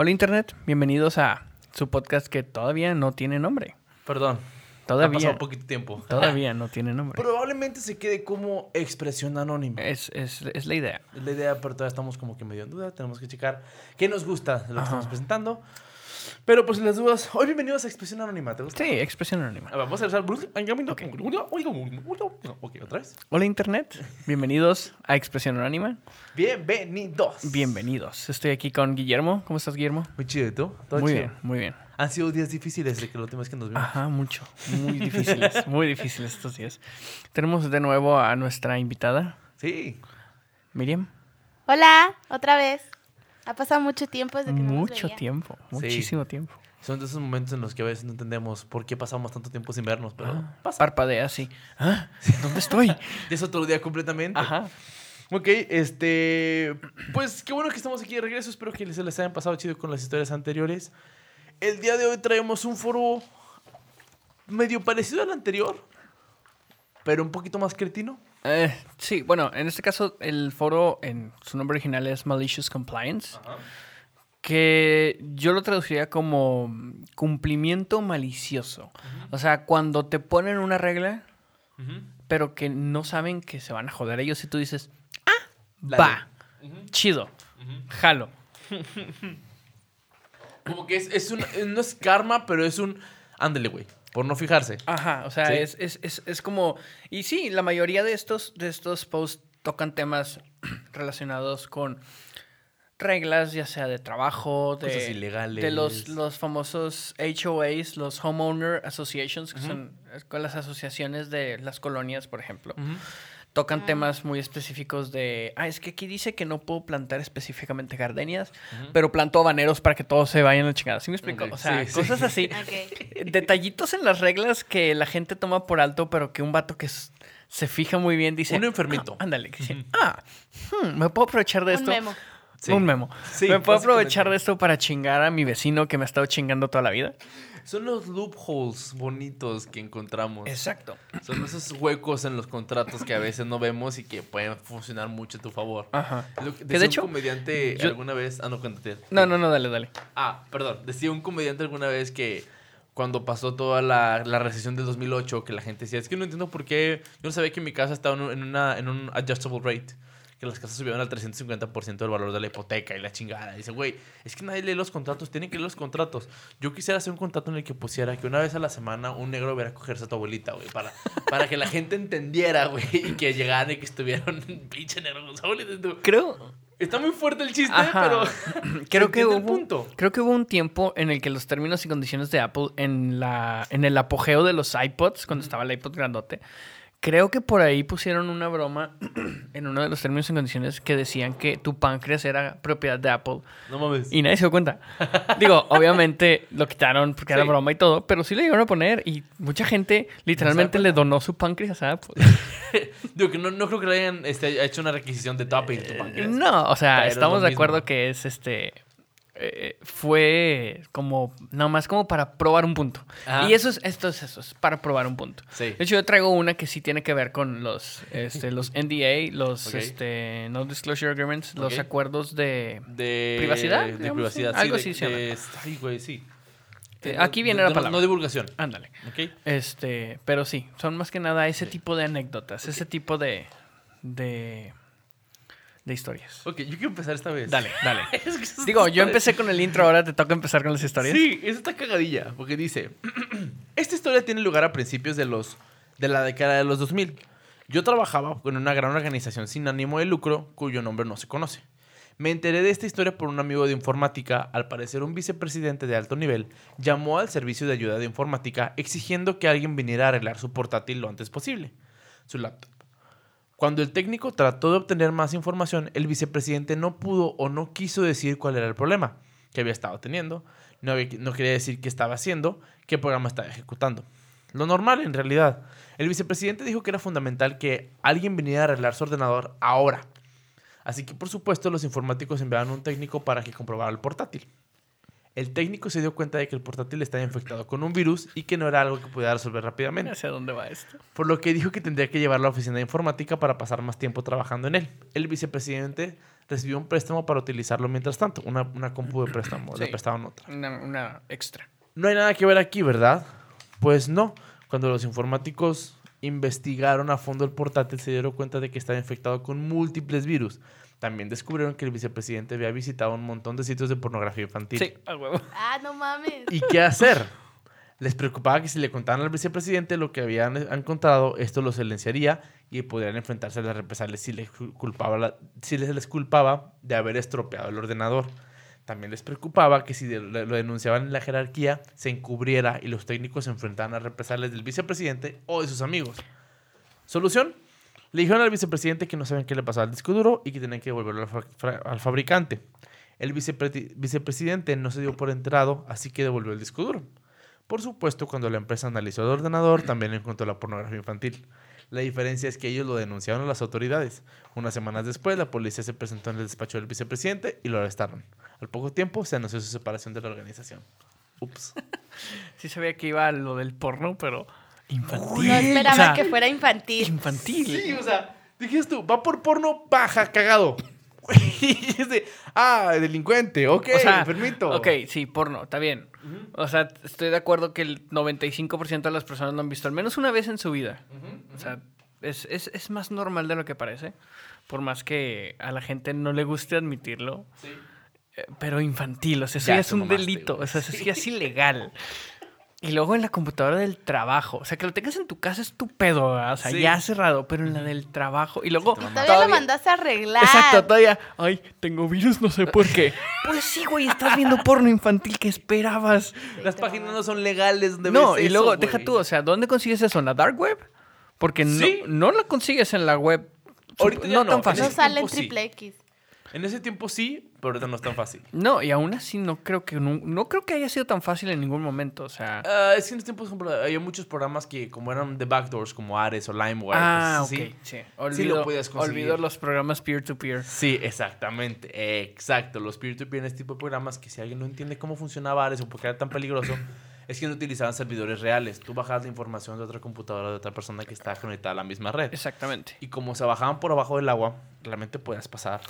Hola Internet, bienvenidos a su podcast que todavía no tiene nombre. Perdón. Todavía. Ha pasado poquito tiempo. Todavía no tiene nombre. Probablemente se quede como expresión anónima. Es, es, es la idea. Es la idea, pero todavía estamos como que medio en duda. Tenemos que checar qué nos gusta de lo que Ajá. estamos presentando. Pero pues las dudas. Hoy bienvenidos a Expresión Anónima. ¿Te gusta? Sí, expresión anónima. A ver, Vamos a empezar. Ok, otra vez. Hola Internet, bienvenidos a Expresión Anónima. Bienvenidos. Bienvenidos. Estoy aquí con Guillermo. ¿Cómo estás, Guillermo? Muy chido, ¿y tú? ¿Todo Muy chido? bien, muy bien. Han sido días difíciles de que la última vez que nos vimos. Ajá, mucho. Muy difíciles, muy difíciles estos días. Tenemos de nuevo a nuestra invitada, Sí. Miriam. Hola, otra vez. Ha pasado mucho tiempo desde que no nos Mucho veía. tiempo, muchísimo tiempo. Son de esos momentos en los que a veces no entendemos por qué pasamos tanto tiempo sin vernos, pero Ah, pasa. Parpadea así. ¿Ah? ¿Dónde estoy? Es otro día completamente. Ajá. Ok, este. Pues qué bueno que estamos aquí de regreso. Espero que se les hayan pasado chido con las historias anteriores. El día de hoy traemos un foro medio parecido al anterior, pero un poquito más cretino. Eh, sí, bueno, en este caso el foro en su nombre original es Malicious Compliance, que yo lo traduciría como cumplimiento malicioso. O sea, cuando te ponen una regla, pero que no saben que se van a joder ellos y tú dices, ah, La va, chido, jalo. Como que es, es un. No es karma, pero es un. Ándele, güey. Por no fijarse. Ajá, o sea, Sí. es, es, es, es como... Y sí, la mayoría de estos, de estos posts tocan temas relacionados con reglas, ya sea de trabajo, de, Cosas ilegales. de los, los famosos HOAs, los Homeowner Associations, que son las asociaciones de las colonias, por ejemplo. Tocan temas muy específicos de, ah, es que aquí dice que no puedo plantar específicamente gardenias, pero planto habaneros para que todos se vayan a la chingada. ¿Sí me explico? O sea, sí, sí. cosas así. Detallitos en las reglas que la gente toma por alto, pero que un vato que se fija muy bien dice... Un enfermito. "Ah, ándale, que dice, ah, hmm, me puedo aprovechar de Un esto. memo. Sí. Un memo. Sí, me puedo aprovechar de esto para chingar a mi vecino que me ha estado chingando toda la vida. Son los loopholes bonitos que encontramos. Exacto. Son esos huecos en los contratos que a veces no vemos y que pueden funcionar mucho a tu favor. Ajá. Lo que decía de hecho, un comediante yo- alguna vez. Ah, no, cuéntate. No, no, no, dale, dale. Ah, perdón. Decía un comediante alguna vez que cuando pasó toda la, la recesión del 2008, que la gente decía, es que no entiendo por qué. Yo no sabía que mi casa estaba en una, en un adjustable rate. Que las casas subieron al 350% del valor de la hipoteca y la chingada. Dice, güey, es que nadie lee los contratos, tienen que leer los contratos. Yo quisiera hacer un contrato en el que pusiera que una vez a la semana un negro viera a cogerse a tu abuelita, güey, para, para que la gente entendiera, güey, y que llegaran y que estuvieran pinche negro con su abuelita. Creo, Está muy fuerte el chiste, Ajá. pero. creo que hubo, punto. creo que hubo un tiempo en el que los términos y condiciones de Apple en la en el apogeo de los iPods cuando estaba el iPod grandote, creo que por ahí pusieron una broma en uno de los términos y condiciones que decían que tu páncreas era propiedad de Apple No mames. y nadie se dio cuenta. Digo, obviamente lo quitaron porque era broma y todo, pero sí le llegaron a poner y mucha gente literalmente le donó su páncreas a Apple. Digo que no, no creo que le hayan este, hecho una requisición de topping tu páncreas. No, o sea, Pero estamos de acuerdo que es este. Eh, fue como. Nada más como para probar un punto. Ajá. Y eso es, esto es eso, es para probar un punto. Sí. De hecho, yo traigo una que sí tiene que ver con los, este, los NDA, los este, No Disclosure Agreements, los acuerdos de. De ¿Privacidad, De digamos? privacidad. Algo sí, así se llama. Ay, güey, sí. Eh, aquí viene la palabra. No divulgación. Ándale. ¿Ok? Este, pero sí, son más que nada ese tipo de anécdotas, ese tipo de. de. De historias. Ok, yo quiero empezar esta vez. Dale, dale. Es que eso Digo, está yo empecé con el intro, ahora te toca empezar con las historias. Sí, eso está cagadilla, porque dice, esta historia tiene lugar a principios de los de la década de los 2000. Yo trabajaba con una gran organización sin ánimo de lucro cuyo nombre no se conoce. Me enteré de esta historia por un amigo de informática, al parecer un vicepresidente de alto nivel, llamó al servicio de ayuda de informática exigiendo que alguien viniera a arreglar su portátil lo antes posible, su laptop. Cuando el técnico trató de obtener más información, el vicepresidente no pudo o no quiso decir cuál era el problema que había estado teniendo, no, no quería decir qué estaba haciendo, qué programa estaba ejecutando. Lo normal, en realidad. El vicepresidente dijo que era fundamental que alguien viniera a arreglar su ordenador ahora. Así que, por supuesto, los informáticos enviaron un técnico para que comprobara el portátil. El técnico se dio cuenta de que el portátil estaba infectado con un virus y que no era algo que pudiera resolver rápidamente. sé a dónde va esto. Por lo que dijo que tendría que llevarlo a la oficina de informática para pasar más tiempo trabajando en él. El vicepresidente recibió un préstamo para utilizarlo mientras tanto, una, una compu de préstamo, le prestaban otra. Una, una extra. No hay nada que ver aquí, ¿verdad? Pues no. Cuando los informáticos investigaron a fondo el portátil, se dieron cuenta de que estaba infectado con múltiples virus. También descubrieron que el vicepresidente había visitado un montón de sitios de pornografía infantil. Sí, a huevo. Ah, no mames. ¿Y qué hacer? Les preocupaba que si le contaran al vicepresidente lo que habían encontrado, esto lo silenciaría y podrían enfrentarse a las represalias si les culpaba, la- si les, les culpaba de haber estropeado el ordenador. También les preocupaba que si lo denunciaban en la jerarquía, se encubriera y los técnicos se enfrentaran a represalias del vicepresidente o de sus amigos. ¿Solución? Le dijeron al vicepresidente que no sabían qué le pasaba al disco duro y que tenían que devolverlo al, fabricante. El vicepre- vicepresidente no se dio por enterado, así que devolvió el disco duro. Por supuesto, cuando la empresa analizó el ordenador, también encontró la pornografía infantil. La diferencia es que ellos lo denunciaron a las autoridades. Unas semanas después, la policía se presentó en el despacho del vicepresidente y lo arrestaron. Al poco tiempo, se anunció su separación de la organización. Ups. Sí sabía que iba a lo del porno, pero infantil. No esperaba O sea, que fuera infantil. Infantil. Sí, o sea, dijiste tú, va por porno, baja, cagado. Y es de, ah, delincuente, ok, O sea, enfermito. Ok, sí, porno, está bien. O sea, estoy de acuerdo que el 95% de las personas lo han visto al menos una vez en su vida. O sea, es, es, es más normal de lo que parece. Por más que a la gente no le guste admitirlo. Sí. Pero infantil, o sea, eso Ya es un mamaste, delito, güey. o sea, eso sí es ilegal. Y luego en la computadora del trabajo, o sea, que lo tengas en tu casa es tu pedo, ¿verdad? o sea, Sí. ya cerrado, pero en la del trabajo. Y luego. todavía lo mandaste a arreglar. Exacto, todavía. Ay, tengo virus, no sé por qué. pues sí, güey, estás viendo porno infantil, ¿qué esperabas? Las páginas no son legales donde No, ves y luego, eso, deja tú, o sea, ¿dónde consigues eso? ¿En la dark web? Porque no, Sí. no la consigues en la web. Ahorita no, no, tan fácil. No sale en triple X. En ese tiempo sí, pero ahorita no es tan fácil. No, y aún así no creo que no, no creo que haya sido tan fácil en ningún momento. O sea. Ah, es que en ese tiempo, por ejemplo, había muchos programas que como eran de backdoors, como Ares o LimeWire. ah, así. Sí. Sí Olvido, lo podías conseguir. olvido los programas peer-to-peer. Sí, exactamente. Exacto. Los peer-to-peer en este tipo de programas que si alguien no entiende cómo funcionaba Ares o por qué era tan peligroso, es que no utilizaban servidores reales. Tú bajabas la información de otra computadora de otra persona que estaba conectada a la misma red. Exactamente. Y como se bajaban por abajo del agua, realmente podías pasar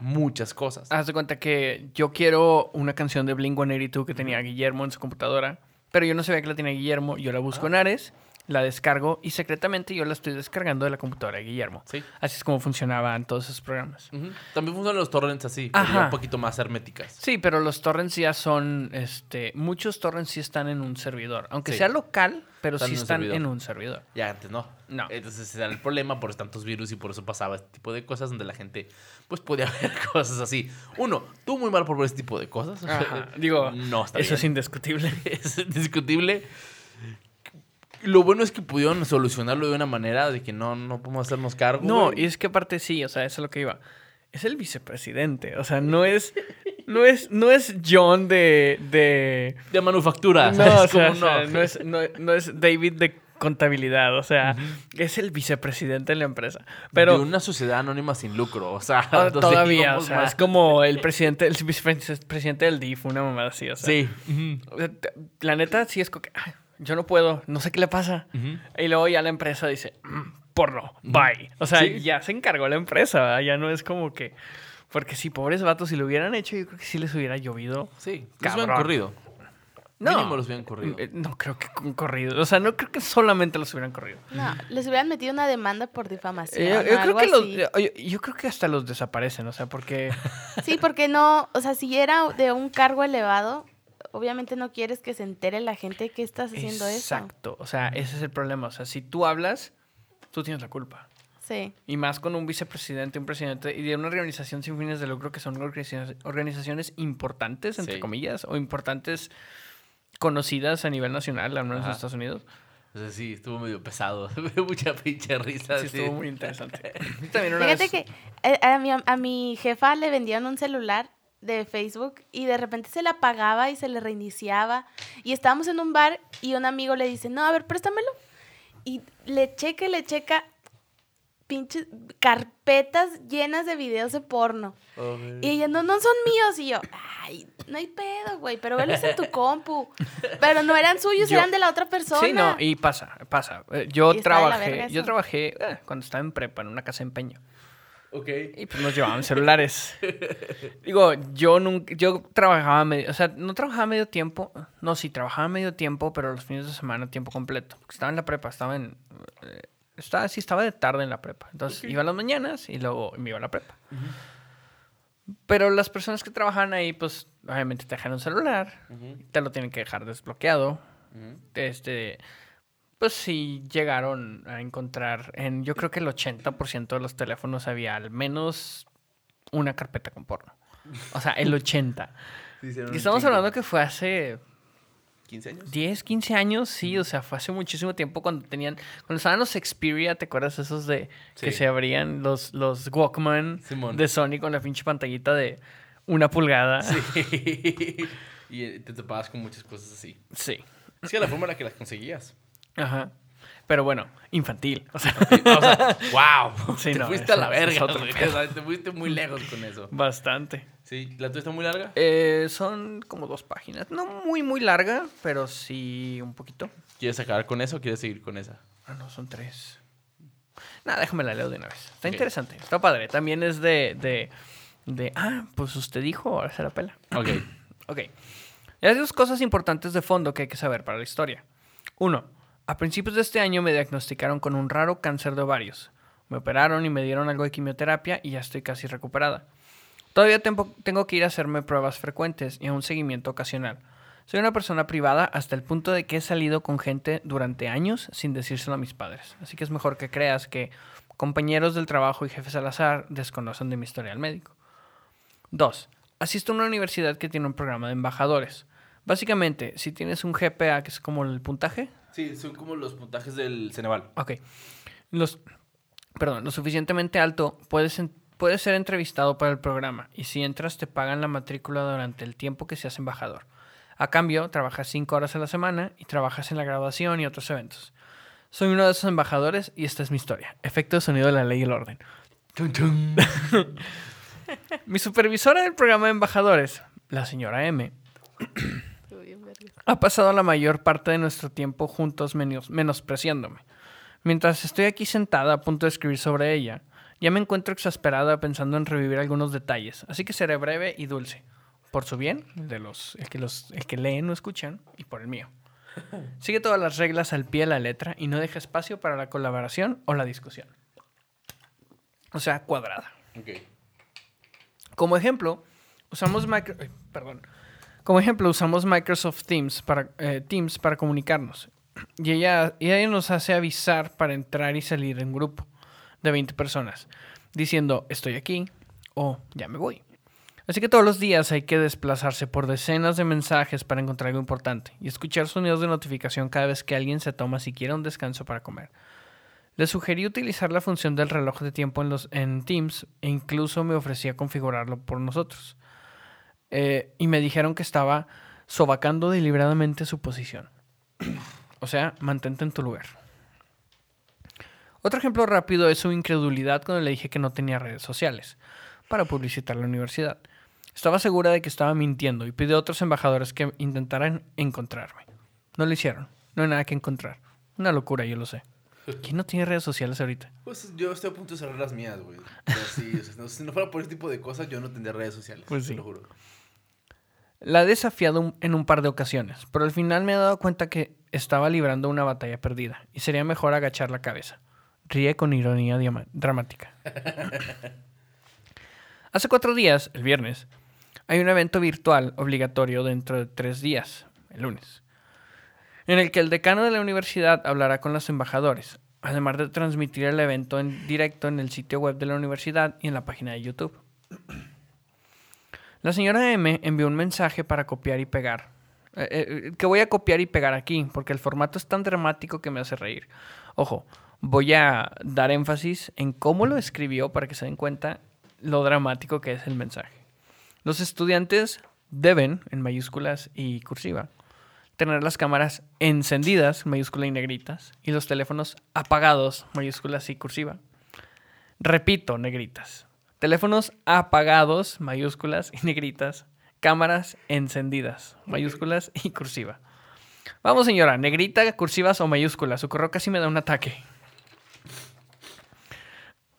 muchas cosas. Haz de cuenta que yo quiero una canción de Blink 182 que tenía Guillermo en su computadora, pero yo no sabía que la tenía Guillermo. Yo la busco en Ares, la descargo y secretamente yo la estoy descargando de la computadora de Guillermo. Sí. Así es como funcionaban todos esos programas. También funcionan los torrents así, pero un poquito más herméticas. Sí, pero los torrents ya son, este, muchos torrents sí están en un servidor, aunque Sí. sea local, pero Están sí en están servidor. en un servidor. Ya antes no. No. Entonces ese era el problema por tantos virus y por eso pasaba este tipo de cosas donde la gente pues podía ver cosas así. Uno, tú muy mal por ver este tipo de cosas. Ajá. Digo, no está eso es indiscutible. es indiscutible. Lo bueno es que pudieron solucionarlo de una manera de que no, no podemos hacernos cargo. No, güey. y es que aparte sí, o sea, eso es lo que iba. Es el vicepresidente, o sea, no es, no es, no es John de, de... de manufactura. No, ¿sabes? o sea, Como o sea, no, es, no, no es David de contabilidad, o sea, es el vicepresidente de la empresa. Pero de una sociedad anónima sin lucro, o sea, ah, todavía, o sea, es como el presidente, el vicepresidente del DIF, una mamada así, o sea. Sí. La neta, sí es como que, "Ay, yo no puedo, no sé qué le pasa. Y luego ya la empresa dice, "Mm, porno, bye. O sea, Sí. ya se encargó la empresa, ¿verdad? ya no es como que... Porque si pobres vatos, si lo hubieran hecho, yo creo que sí les hubiera llovido. Sí, Cabrón. corrido. No, Mínimo los hubieran corrido. eh, no creo que con corrido. O sea, no creo que solamente los hubieran corrido. No, les hubieran metido una demanda por difamación. Eh, yo, o creo algo que los, así. yo, yo creo que hasta los desaparecen, o sea, porque... Sí, porque no, o sea, si era de un cargo elevado, obviamente no quieres que se entere la gente que estás haciendo eso. Exacto, o sea, ese es el problema. O sea, si tú hablas, tú tienes la culpa. Sí. Y más con un vicepresidente, un presidente y de una organización sin fines de lucro que son organizaciones, organizaciones importantes, entre Sí. comillas, o importantes conocidas a nivel nacional, al menos en. Estados Unidos. O sea, sí, estuvo medio pesado. Me dio mucha pinche risa. Sí, así. estuvo muy interesante. También una Fíjate vez- que eh, a mi, a mi jefa le vendían un celular de Facebook y de repente se le apagaba y se le reiniciaba. Y estábamos en un bar y un amigo le dice, no, a ver, préstamelo. Y le checa y le checa. Pinches carpetas llenas de videos de porno. Y ella, no, no son míos. Y yo, ay, no hay pedo, güey, pero velos en tu compu. Pero no eran suyos, Yo- eran de la otra persona. Sí, no, y pasa, pasa. Eh, Yo trabajé, yo trabajé eh, cuando estaba en prepa en una casa de empeño. Ok. Y pues nos llevaban celulares. Digo, yo nunca, yo trabajaba medio, o sea, no trabajaba medio tiempo, no, sí, trabajaba medio tiempo, pero los fines de semana tiempo completo. Porque estaba en la prepa, estaba en, eh, estaba, sí, estaba de tarde en la prepa. Entonces iba a las mañanas y luego me iba a la prepa. Pero las personas que trabajan ahí, pues, obviamente te dejan un celular, te lo tienen que dejar desbloqueado. Este, pues sí llegaron a encontrar en, yo creo que el 80% de los teléfonos había al menos una carpeta con porno. O sea, el 80. Y estamos hablando que fue hace 15 años. 10, 15 años, sí, o sea, fue hace muchísimo tiempo cuando tenían, cuando estaban los Xperia, ¿te acuerdas esos de que se abrían los, los Walkman Simón. de Sony con la pinche pantallita de una pulgada? Sí. y eh, te topabas con muchas cosas así. Sí. Es que la forma en la que las conseguías. Ajá. Pero bueno, infantil. O sea, O sea, wow. Sí, te no, fuiste a la verga. O sea, te fuiste muy lejos con eso. bastante. Sí, ¿la tuya está muy larga? Eh, son como dos páginas. No muy, muy larga, pero sí un poquito. ¿Quieres acabar con eso o quieres seguir con esa? Ah, no, son tres. Nada, déjame la leo de una vez. Está Ok. interesante, está padre. También es de, de, de, ah, pues usted dijo, ahora se la pela. Ok. Ok. Y hay dos cosas importantes de fondo que hay que saber para la historia. Uno, a principios de este año me diagnosticaron con un raro cáncer de ovarios. Me operaron y me dieron algo de quimioterapia y ya estoy casi recuperada. Todavía tengo, que ir a hacerme pruebas frecuentes y a un seguimiento ocasional. Soy una persona privada hasta el punto de que he salido con gente durante años sin decírselo a mis padres. Así que es mejor que creas que compañeros del trabajo y jefes al azar desconocen de mi historial médico. 2. Asisto a una universidad que tiene un programa de embajadores. Básicamente, si tienes un GPA, que es como el puntaje, Sí, son como los puntajes del Ceneval. ok, los, perdón, lo suficientemente alto, puedes, puedes ser entrevistado para el programa y si entras te pagan la matrícula durante el tiempo que seas embajador. A cambio, trabajas 5 horas a la semana y trabajas en la graduación y otros eventos. Soy uno de esos embajadores y esta es mi historia. Efecto de sonido de la ley y el orden. Mi supervisora del programa de embajadores, la señora M, ha pasado la mayor parte de nuestro tiempo juntos menos- menospreciándome. Mientras estoy aquí sentada a punto de escribir sobre ella, ya me encuentro exasperada pensando en revivir algunos detalles, así que seré breve y dulce. Por su bien, de los, el que los, el que leen o escuchan, y por el mío. Sigue todas las reglas al pie de la letra y no deja espacio para la colaboración o la discusión. O sea, cuadrada. Ok. Como ejemplo, usamos micro- ay, perdón. Como ejemplo, usamos Microsoft Teams para, eh, Teams para comunicarnos. Y ella, y ella nos hace avisar para entrar y salir en grupo de 20 personas, diciendo estoy aquí o ya me voy. Así que todos los días hay que desplazarse por decenas de mensajes para encontrar algo importante y escuchar sonidos de notificación cada vez que alguien se toma siquiera un descanso para comer. Le sugerí utilizar la función del reloj de tiempo en, los, en Teams e incluso me ofrecía configurarlo por nosotros. Eh, y me dijeron que estaba sobacando deliberadamente su posición. o sea, mantente en tu lugar. Otro ejemplo rápido es su incredulidad cuando le dije que no tenía redes sociales para publicitar la universidad. Estaba segura de que estaba mintiendo y pidió a otros embajadores que intentaran encontrarme. No lo hicieron. No hay nada que encontrar. Una locura, yo lo sé. ¿Quién no tiene redes sociales ahorita? Pues yo estoy a punto de cerrar las mías, güey. O sea, sí, o sea, no- si no fuera por ese tipo de cosas, yo no tendría redes sociales. Pues te sí. lo juro. La he desafiado en un par de ocasiones, pero al final me he dado cuenta que estaba librando una batalla perdida y sería mejor agachar la cabeza. Ríe con ironía dramática. Hace cuatro días, el viernes, hay un evento virtual obligatorio dentro de tres días, el lunes, en el que el decano de la universidad hablará con los embajadores, además de transmitir el evento en directo en el sitio web de la universidad y en la página de YouTube. La señora M envió un mensaje para copiar y pegar. Eh, eh, que voy a copiar y pegar aquí, porque el formato es tan dramático que me hace reír. Ojo, voy a dar énfasis en cómo lo escribió para que se den cuenta lo dramático que es el mensaje. Los estudiantes deben, en mayúsculas y cursiva, tener las cámaras encendidas, mayúscula y negritas, y los teléfonos apagados, mayúsculas y cursiva. Repito, negritas. Teléfonos apagados, mayúsculas y negritas. Cámaras encendidas, mayúsculas y cursiva. Vamos, señora, negrita, cursivas o mayúsculas. Su correo casi me da un ataque.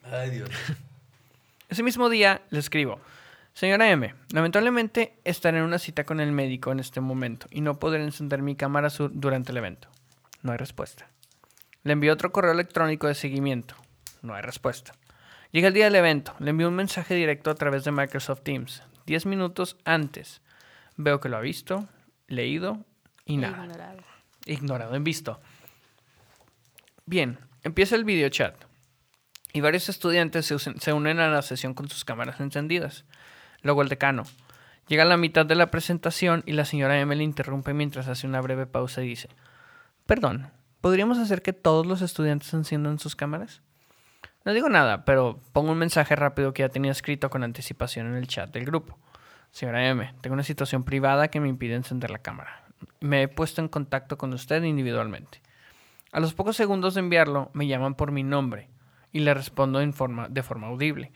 Ay, Dios. Ese mismo día le escribo. Señora M, lamentablemente estaré en una cita con el médico en este momento y no podré encender mi cámara sur durante el evento. No hay respuesta. Le envío otro correo electrónico de seguimiento. No hay respuesta. Llega el día del evento. Le envío un mensaje directo a través de Microsoft Teams. Diez minutos antes. Veo que lo ha visto, leído y nada. Ignorado. Ignorado en visto. Bien, empieza el video chat. Y varios estudiantes se, usen- se unen a la sesión con sus cámaras encendidas. Luego el decano. Llega a la mitad de la presentación y la señora M le interrumpe mientras hace una breve pausa y dice, Perdón, ¿podríamos hacer que todos los estudiantes enciendan sus cámaras? No digo nada, pero pongo un mensaje rápido que ya tenía escrito con anticipación en el chat del grupo. Señora M, tengo una situación privada que me impide encender la cámara. Me he puesto en contacto con usted individualmente. A los pocos segundos de enviarlo, me llaman por mi nombre y le respondo en forma, de forma audible.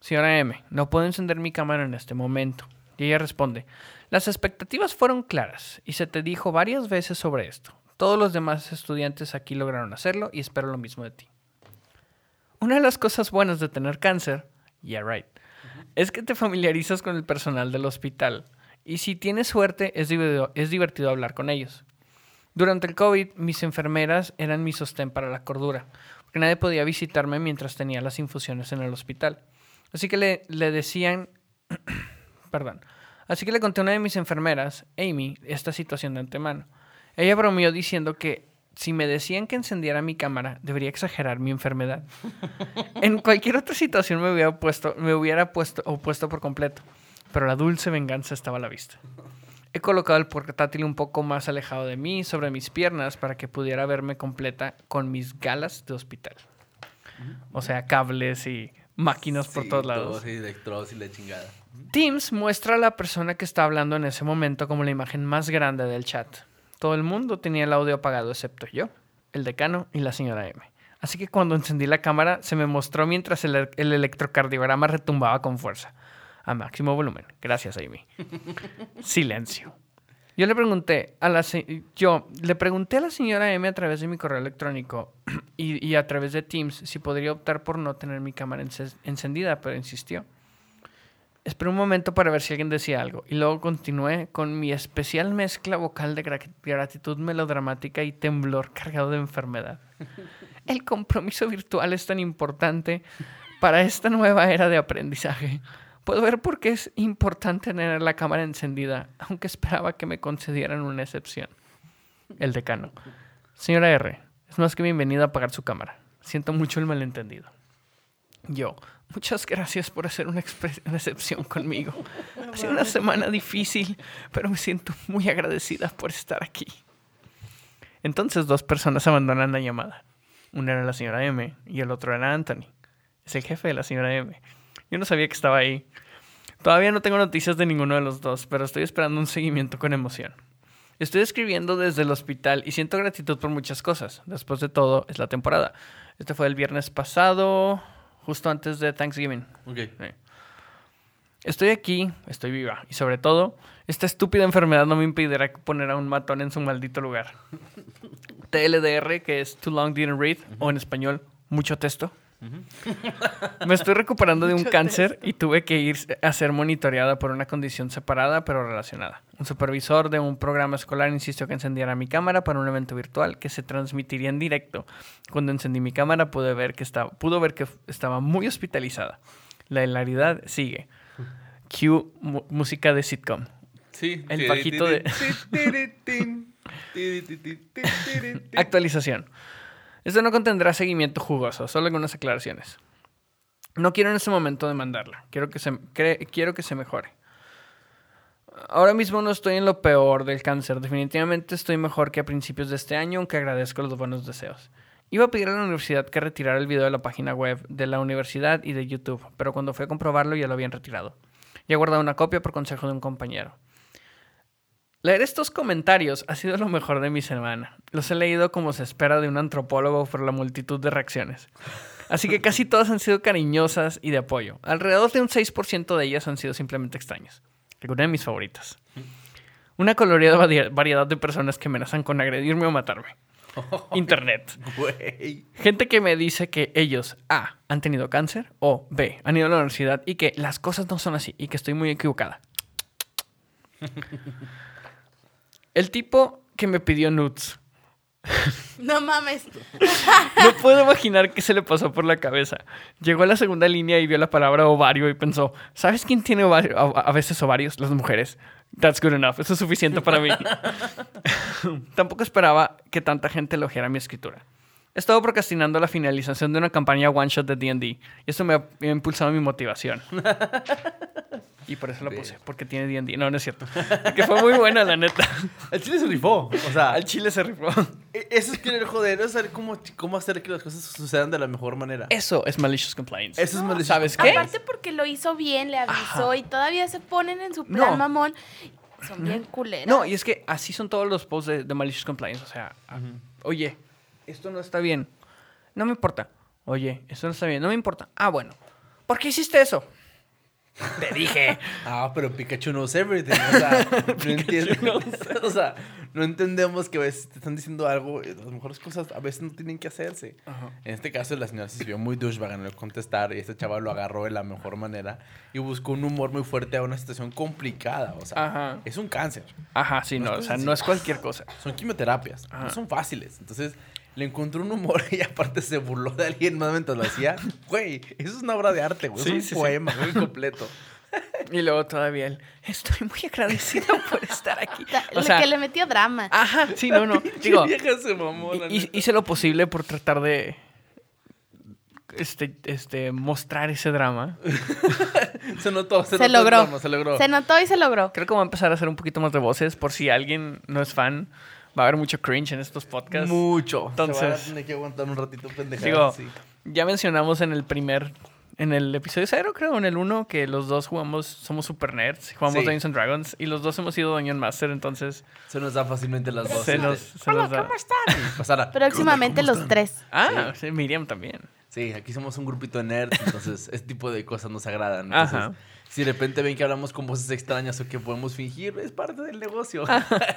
Señora M, no puedo encender mi cámara en este momento. Y ella responde, las expectativas fueron claras y se te dijo varias veces sobre esto. Todos los demás estudiantes aquí lograron hacerlo y espero lo mismo de ti. Una de las cosas buenas de tener cáncer, yeah right, es que te familiarizas con el personal del hospital y si tienes suerte es divertido, hablar con ellos. Durante el COVID, mis enfermeras eran mi sostén para la cordura, porque nadie podía visitarme mientras tenía las infusiones en el hospital. Así que le, le decían, perdón, así que le conté a una de mis enfermeras, Amy, esta situación de antemano. Ella bromeó diciendo que si me decían que encendiera mi cámara, debería exagerar mi enfermedad. En cualquier otra situación me hubiera puesto, me hubiera puesto opuesto por completo, pero la dulce venganza estaba a la vista. He colocado el portátil un poco más alejado de mí, sobre mis piernas, para que pudiera verme completa con mis galas de hospital. O sea, cables y máquinas por todos lados. sí, electrodos y la chingada. Teams muestra a la persona que está hablando en ese momento como la imagen más grande del chat. Todo el mundo tenía el audio apagado excepto yo, el decano y la señora M. Así que cuando encendí la cámara se me mostró mientras el, el electrocardiograma retumbaba con fuerza. A máximo volumen. Gracias, Amy. Silencio. Yo le pregunté a la yo le pregunté a la señora M a través de mi correo electrónico y, y a través de Teams si podría optar por no tener mi cámara ence- encendida, pero insistió. Esperé un momento para ver si alguien decía algo y luego continué con mi especial mezcla vocal de gra- gratitud melodramática y temblor cargado de enfermedad. El compromiso virtual es tan importante para esta nueva era de aprendizaje. Puedo ver por qué es importante tener la cámara encendida, aunque esperaba que me concedieran una excepción. El decano. Señora R, es más que bienvenida a apagar su cámara. Siento mucho el malentendido. Yo, muchas gracias por hacer una, una excepción conmigo. Ha sido una semana difícil, pero me siento muy agradecida por estar aquí. Entonces dos personas abandonan la llamada. Una era la señora M y el otro era Anthony. Es el jefe de la señora M. Yo no sabía que estaba ahí. Todavía no tengo noticias de ninguno de los dos, pero estoy esperando un seguimiento con emoción. Estoy escribiendo desde el hospital y siento gratitud por muchas cosas. Después de todo, es la temporada. Este fue el viernes pasado, justo antes de Thanksgiving. Ok. Sí. Estoy aquí, estoy viva. Y sobre todo, esta estúpida enfermedad no me impedirá poner a un matón en su maldito lugar. TLDR, que es Too Long Didn't Read, o en español, mucho texto. Me estoy recuperando de un cáncer y tuve que ir a ser monitoreada por una condición separada pero relacionada. Un supervisor de un programa escolar insistió que encendiera mi cámara para un evento virtual que se transmitiría en directo. Cuando encendí mi cámara pude ver que estaba, pudo ver que estaba muy hospitalizada. La hilaridad sigue. Cue mu- música de sitcom. Sí. El bajito de- Actualización. Esto no contendrá seguimiento jugoso, solo algunas aclaraciones. No quiero en este momento demandarla. Quiero que se, quiero que se mejore. Ahora mismo no estoy en lo peor del cáncer. Definitivamente estoy mejor que a principios de este año, aunque agradezco los buenos deseos. Iba a pedir a la universidad que retirara el video de la página web de la universidad y de YouTube, pero cuando fui a comprobarlo ya lo habían retirado. Ya he guardado una copia por consejo de un compañero. Leer estos comentarios ha sido lo mejor de mi semana. Los he leído como se espera de un antropólogo por la multitud de reacciones. Así que casi todas han sido cariñosas y de apoyo. Alrededor de un 6% de ellas han sido simplemente extrañas. Alguna de mis favoritas. Una colorida vari- variedad de personas que amenazan con agredirme o matarme. Internet. Güey. Gente que me dice que ellos A. han tenido cáncer o B. han ido a la universidad y que las cosas no son así y que estoy muy equivocada. El tipo que me pidió nudes. No mames. No puedo imaginar qué se le pasó por la cabeza. Llegó a la segunda línea y vio la palabra ovario y pensó, ¿sabes quién tiene ovario- a, a veces ovarios? Las mujeres. That's good enough. Eso es suficiente para mí. Tampoco esperaba que tanta gente elogiara mi escritura. He estado procrastinando la finalización de una campaña one shot de D&D y esto me ha, me ha impulsado mi motivación. Y por eso la puse, porque tiene D&D. No, no es cierto. Que fue muy buena, la neta. El chile se rifó. O sea, Al chile se rifó. e- eso es querer joder, es saber cómo, cómo hacer que las cosas sucedan de la mejor manera. Eso es malicious compliance. Eso es malicious ¿Sabes qué? Aparte porque lo hizo bien, le avisó Ajá. y todavía se ponen en su plan No. mamón. Son bien culeras. No, y es que así son todos los posts de, de malicious compliance. O sea, ah, oye, esto no está bien. No me importa. Oye, esto no está bien. No me importa. Ah, bueno. ¿Por qué hiciste eso? Te dije. Ah, pero Pikachu knows everything. O sea, no entiendo. o sea, no entendemos que a veces te están diciendo algo, y las mejores cosas a veces no tienen que hacerse. Ajá. En este caso, la señora se vio muy douchebag en el contestar y este chaval lo agarró de la mejor manera y buscó un humor muy fuerte a una situación complicada. O sea, Ajá. es un cáncer. Ajá, sí, no. O sea, no es cualquier cosa. Son quimioterapias, Ajá. no son fáciles. Entonces, le encontró un humor y aparte se burló de alguien más mientras lo hacía. Güey, eso es una obra de arte, güey. Sí, es un sí, sí. poema, güey, completo. Y luego todavía él. Estoy muy agradecido por estar aquí. O sea, que le metió drama. ajá, sí, no, no. Digo, vieja se mamó, la y- neta. hice lo posible por tratar de. Este, este, mostrar ese drama. Se notó, se, Se, notó logró. drama, se logró. Se notó y se logró. Creo que voy a empezar a hacer un poquito más de voces por si alguien no es fan. Va a haber mucho cringe en estos podcasts. Mucho. Entonces- Se va a tener que aguantar un ratito pendejadas. Digo, sí. ya mencionamos en el primer, en el episodio cero, creo, en el uno, que los dos jugamos, somos super nerds, jugamos Sí. Dungeons and Dragons y los dos hemos sido Dungeon Master, entonces Se nos da fácilmente las voces. se nos, se nos da. Pasara. Próximamente ¿Cómo los están? tres. Ah, sí, Miriam también. Sí, aquí somos un grupito de nerds, entonces este tipo de cosas nos agradan. Entonces, Ajá. Si de repente ven que hablamos con voces extrañas o que podemos fingir, es parte del negocio.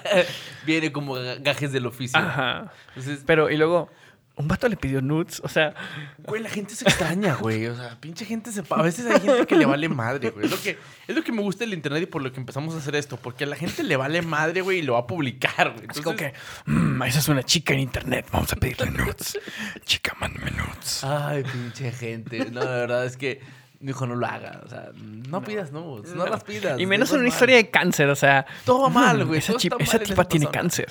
Viene como ga- gajes del oficio. Ajá. Entonces, Pero, y luego, un vato le pidió nudes, o sea, güey, la gente se extraña, güey. O sea, pinche gente se... A veces hay gente que le vale madre, güey. Es lo que, es lo que me gusta del internet y por lo que empezamos a hacer esto. Porque a la gente le vale madre, güey, y lo va a publicar, güey. así como que, Entonces- "Mm, esa es una chica en internet, vamos a pedirle nudes. Chica, mándame nudes. Ay, pinche gente. No, la verdad es que, dijo, no lo haga. O sea, no, pidas nudes, no, las pidas. Y menos en una es historia mal. de cáncer, o sea. Todo va mal, "Mm, güey, Esa, todo chi- está esa mal tipa esa tiene persona". cáncer.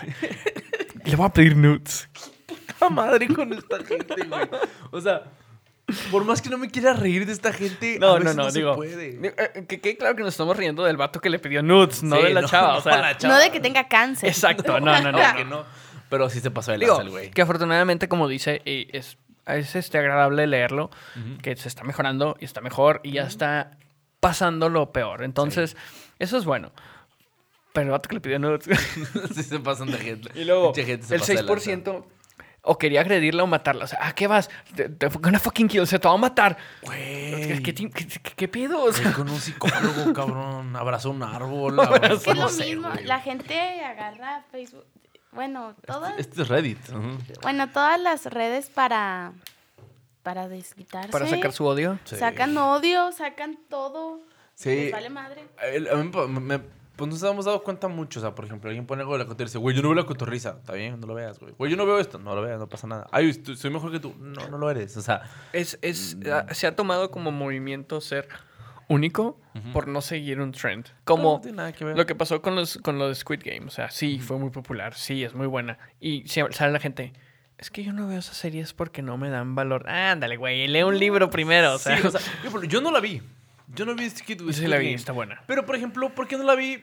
Le voy a pedir nudes. puta madre con esta gente, güey. O sea, por más que no me quiera reír de esta gente, No, a veces no, no, se digo. puede. eh, Que quede claro que nos estamos riendo del vato que le pidió nudes, no Sí, de la chava. o sea, la chava. No de que tenga cáncer. Exacto, no, no, no. Que no. Pero sí se pasó de Digo, lanza el güey. que afortunadamente, como dice, y es, es este, agradable leerlo, que se está mejorando y está mejor y ya está pasando lo peor. Entonces, eso es bueno. Pero el vato que le pidió nudes. sí se pasan de gente. y luego, gente se el pasa de lanza. 6% o quería agredirla o matarla. O sea, ¿a qué vas? Te, te gonna fucking kill, o sea, te va a matar. Güey. ¿Qué, qué, qué- qué pedo? O sea, Fui con un psicólogo, cabrón. Abrazó un árbol. Abrazó- Es que es no lo sé, mismo. güey. La gente agarra Facebook. Bueno, todas, Este es Reddit. Bueno, todas las redes para para desquitarse. para sacar su odio. Sí. Sacan odio, sacan todo. Sí. Les vale madre. El- a mí me, pues nos hemos dado cuenta mucho. O sea, por ejemplo, alguien pone algo de la cotorriza. Güey, yo no veo la cotorriza. Está bien, no lo veas, güey. Güey, yo no veo esto. No lo veas, no pasa nada. Ay, soy mejor que tú. No, no lo eres. O sea, Es, es, ah, se ha tomado como movimiento ser único por no seguir un trend. Como no tiene nada que ver. lo que pasó con los con lo de Squid Game. O sea, sí, fue muy popular, sí, es muy buena. Y sale la gente, es que yo no veo esas series porque no me dan valor. Ándale, güey, lee un libro primero. O sea, Sí, o sea, yo, no la vi. Yo no vi Skid, yo sí Squid la vi, Game. está buena. Pero, por ejemplo, ¿por qué no la vi?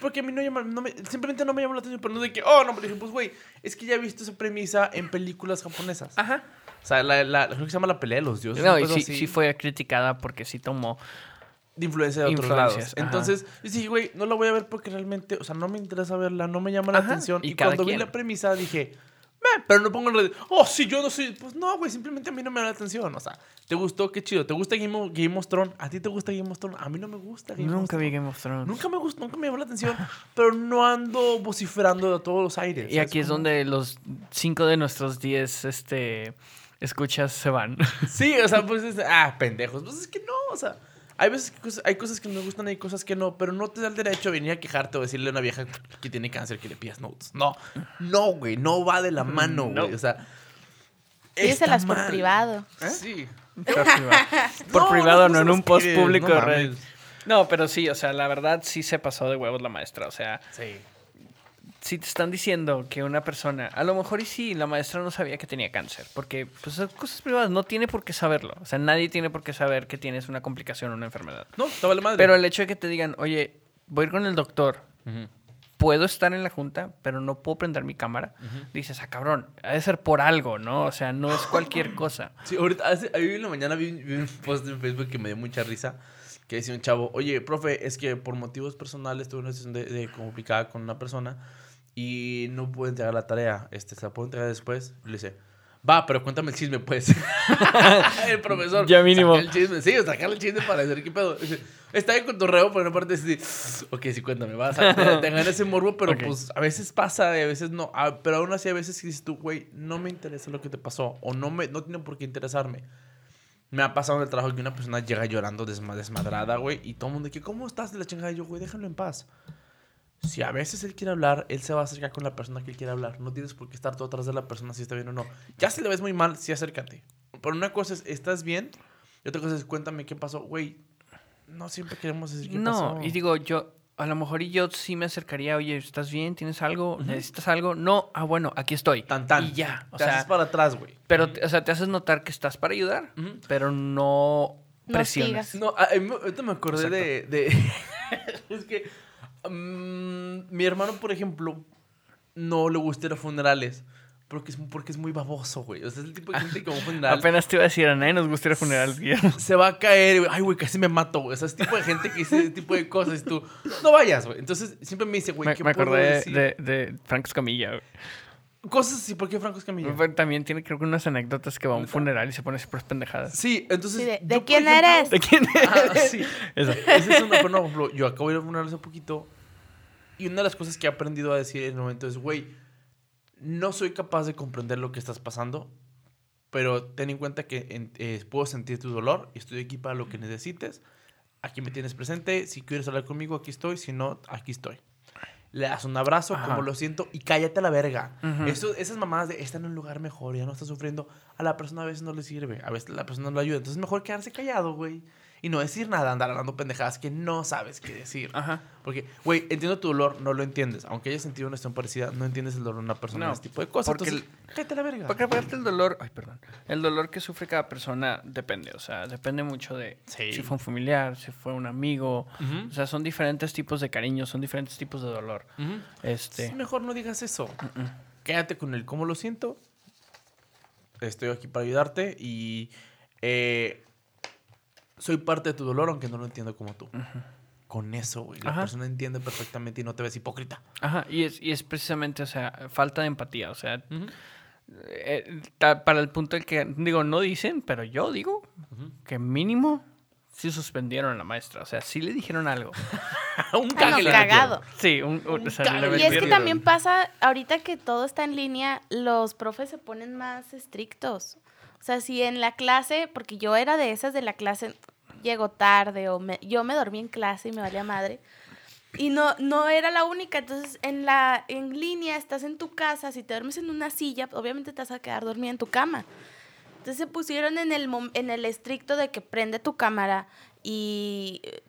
Porque a mí no, llama, no me, simplemente no me llamó la atención. Pero no de que, oh, no, pero dije, pues, güey, es que ya he visto esa premisa en películas japonesas. Ajá. O sea, la, la, creo que se llama La pelea de los dioses. No, y sí, sí fue criticada porque sí tomó. De influencia de otros lados. Entonces, yo dije, güey, no la voy a ver porque realmente, o sea, no me interesa verla, no me llama la Ajá, atención. y Y, cuando quien. vi la premisa dije, meh, pero no pongo en redes, oh, sí, yo no soy. Pues no, güey, simplemente a mí no me da la atención. O sea, ¿te gustó? Qué chido. ¿Te gusta Game of, Game of Thrones? ¿A ti te gusta Game of Thrones? A mí no me gusta Game of Nunca vi Thrones. Game of Thrones. Nunca me gustó, nunca me llamó la atención, pero no ando vociferando de todos los aires. Y ¿sabes aquí es donde los cinco de nuestros diez este, escuchas se van. Sí, o sea, pues es, ah, pendejos. Pues es que no, o sea, hay veces que cosas- hay cosas que me gustan, hay cosas que no, pero no te da el derecho a venir a quejarte o decirle a una vieja que tiene cáncer que le pidas notes. No, no, güey, no va de la mano, No. güey. O sea, Pídeselas por privado. Sí. Por privado, Por No, privado, no no, en un post público no de redes. No, pero sí, o sea, la verdad sí se pasó de huevos la maestra. O sea, Sí. Si te están diciendo que una persona, a lo mejor y sí, la maestra no sabía que tenía cáncer, porque pues son cosas privadas, no tiene por qué saberlo. O sea, nadie tiene por qué saber que tienes una complicación o una enfermedad. No, te vale madre. Pero el hecho de que te digan, oye, voy a ir con el doctor, puedo estar en la junta, pero no puedo prender mi cámara, dices, ah, cabrón, ha de ser por algo, ¿no? O sea, no es cualquier cosa. Sí, ahorita, hace, hoy en la mañana vi, vi un post en Facebook que me dio mucha risa. Que decía un chavo, oye, profe, es que por motivos personales tuve una de, de complicada con una persona y no pude entregar la tarea. Este, ¿Se la puedo entregar después? Le dice, va, pero cuéntame el chisme, pues. el profesor. Ya mínimo. el chisme. Sí, sacar el chisme para decir qué pedo. Dice, Está bien con torreo, pero en parte sí. Ok, sí, cuéntame, vas a te, te gana ese morbo, pero Ok. pues a veces pasa y a veces no. Ah, pero aún así, a veces dices tú, güey, no me interesa lo que te pasó o no, me, no tiene por qué interesarme. Me ha pasado en el trabajo que una persona llega llorando desma- desmadrada, güey, y todo el mundo que, ¿cómo estás de la chingada? Y yo, güey, déjalo en paz. Si a veces él quiere hablar, él se va a acercar con la persona que él quiere hablar. No tienes por qué estar tú atrás de la persona si está bien o no. Ya si le ves muy mal, sí acércate. Pero una cosa es, ¿estás bien? Y otra cosa es, cuéntame qué pasó. Güey, no siempre queremos decir qué No, pasó. y digo, yo, a lo mejor y yo sí me acercaría, oye, ¿estás bien? ¿Tienes algo? ¿Necesitas algo? No, ah, bueno, aquí estoy. Tan, tan. Y ya, o Te haces sea, para atrás, güey. pero, o sea, te haces notar que estás para ayudar, Ujú. pero no No presiones. sigas. No, a- a mí- ahorita me acordé de, de- es que mm, mi hermano, por ejemplo, no le gusta ir a funerales. Porque es, porque es muy baboso, güey. O sea, es el tipo de gente que va a un funeral. Apenas te iba a decir, a nadie nos gusta ir a funerales, Guillermo. se va a caer, güey. Ay, güey, casi me mato, güey. O sea, es tipo de gente que dice ese tipo de cosas y tú, no vayas, güey. Entonces, siempre me dice, güey, Me, ¿qué me puedo acordé de, decir? de, de Frank Escamilla. güey. Cosas así, ¿por qué Franco Escamilla? Pero También tiene, creo que unas anécdotas que va a un funeral y se pone súper pendejadas. Sí, entonces. Sí, de- yo, ¿de por quién ejemplo- eres? ¿De quién Ah, eres? sí. Eso. Ese es un pero no, por ejemplo, yo acabo de ir a un funeral hace poquito y una de las cosas que he aprendido a decir en el momento es, güey, no soy capaz de comprender lo que estás pasando, pero ten en cuenta que en- eh, puedo sentir tu dolor y estoy aquí para lo que necesites. Aquí me tienes presente, si quieres hablar conmigo, aquí estoy, si no, aquí estoy. Le das un abrazo, Ajá. como lo siento, y cállate a la verga. Eso- esas mamadas de están en un lugar mejor, ya no está sufriendo, a la persona a veces no le sirve, a veces la persona no le ayuda. Entonces es mejor quedarse callado, güey. Y no decir nada, andar hablando pendejadas que no sabes qué decir. Ajá. Porque, güey, entiendo tu dolor, no lo entiendes. Aunque hayas sentido una situación parecida, no entiendes el dolor de una persona No, este tipo de cosas. porque Entonces, cállate a la verga. Porque aparte el dolor, ay, perdón, el dolor que sufre cada persona depende, o sea, depende mucho de Sí. si fue un familiar, si fue un amigo, o sea, son diferentes tipos de cariño, son diferentes tipos de dolor. Ujú. Este, Sí, mejor no digas eso. Quédate con el cómo lo siento. Estoy aquí para ayudarte y eh, soy parte de tu dolor, aunque no lo entiendo como tú. Con eso, güey. La Ajá. persona entiende perfectamente y no te ves hipócrita. ajá, y es, y es precisamente, o sea, falta de empatía, o sea, eh, ta- para el punto en que, digo, no dicen, pero yo digo que mínimo sí suspendieron a la maestra, o sea, sí le dijeron algo. Un Ah, cague cagado. Sí, un, un- o sea, cague. le Y es que también pasa, ahorita que todo está en línea, los profes se ponen más estrictos. O sea, si en la clase, porque yo era de esas de la clase, llego tarde o me- yo me dormí en clase y me valía madre. Y no, no era la única. Entonces, en la en línea, estás en tu casa, si te duermes en una silla, obviamente te vas a quedar dormida en tu cama. Entonces se pusieron en el, en el estricto de que prende tu cámara y eh,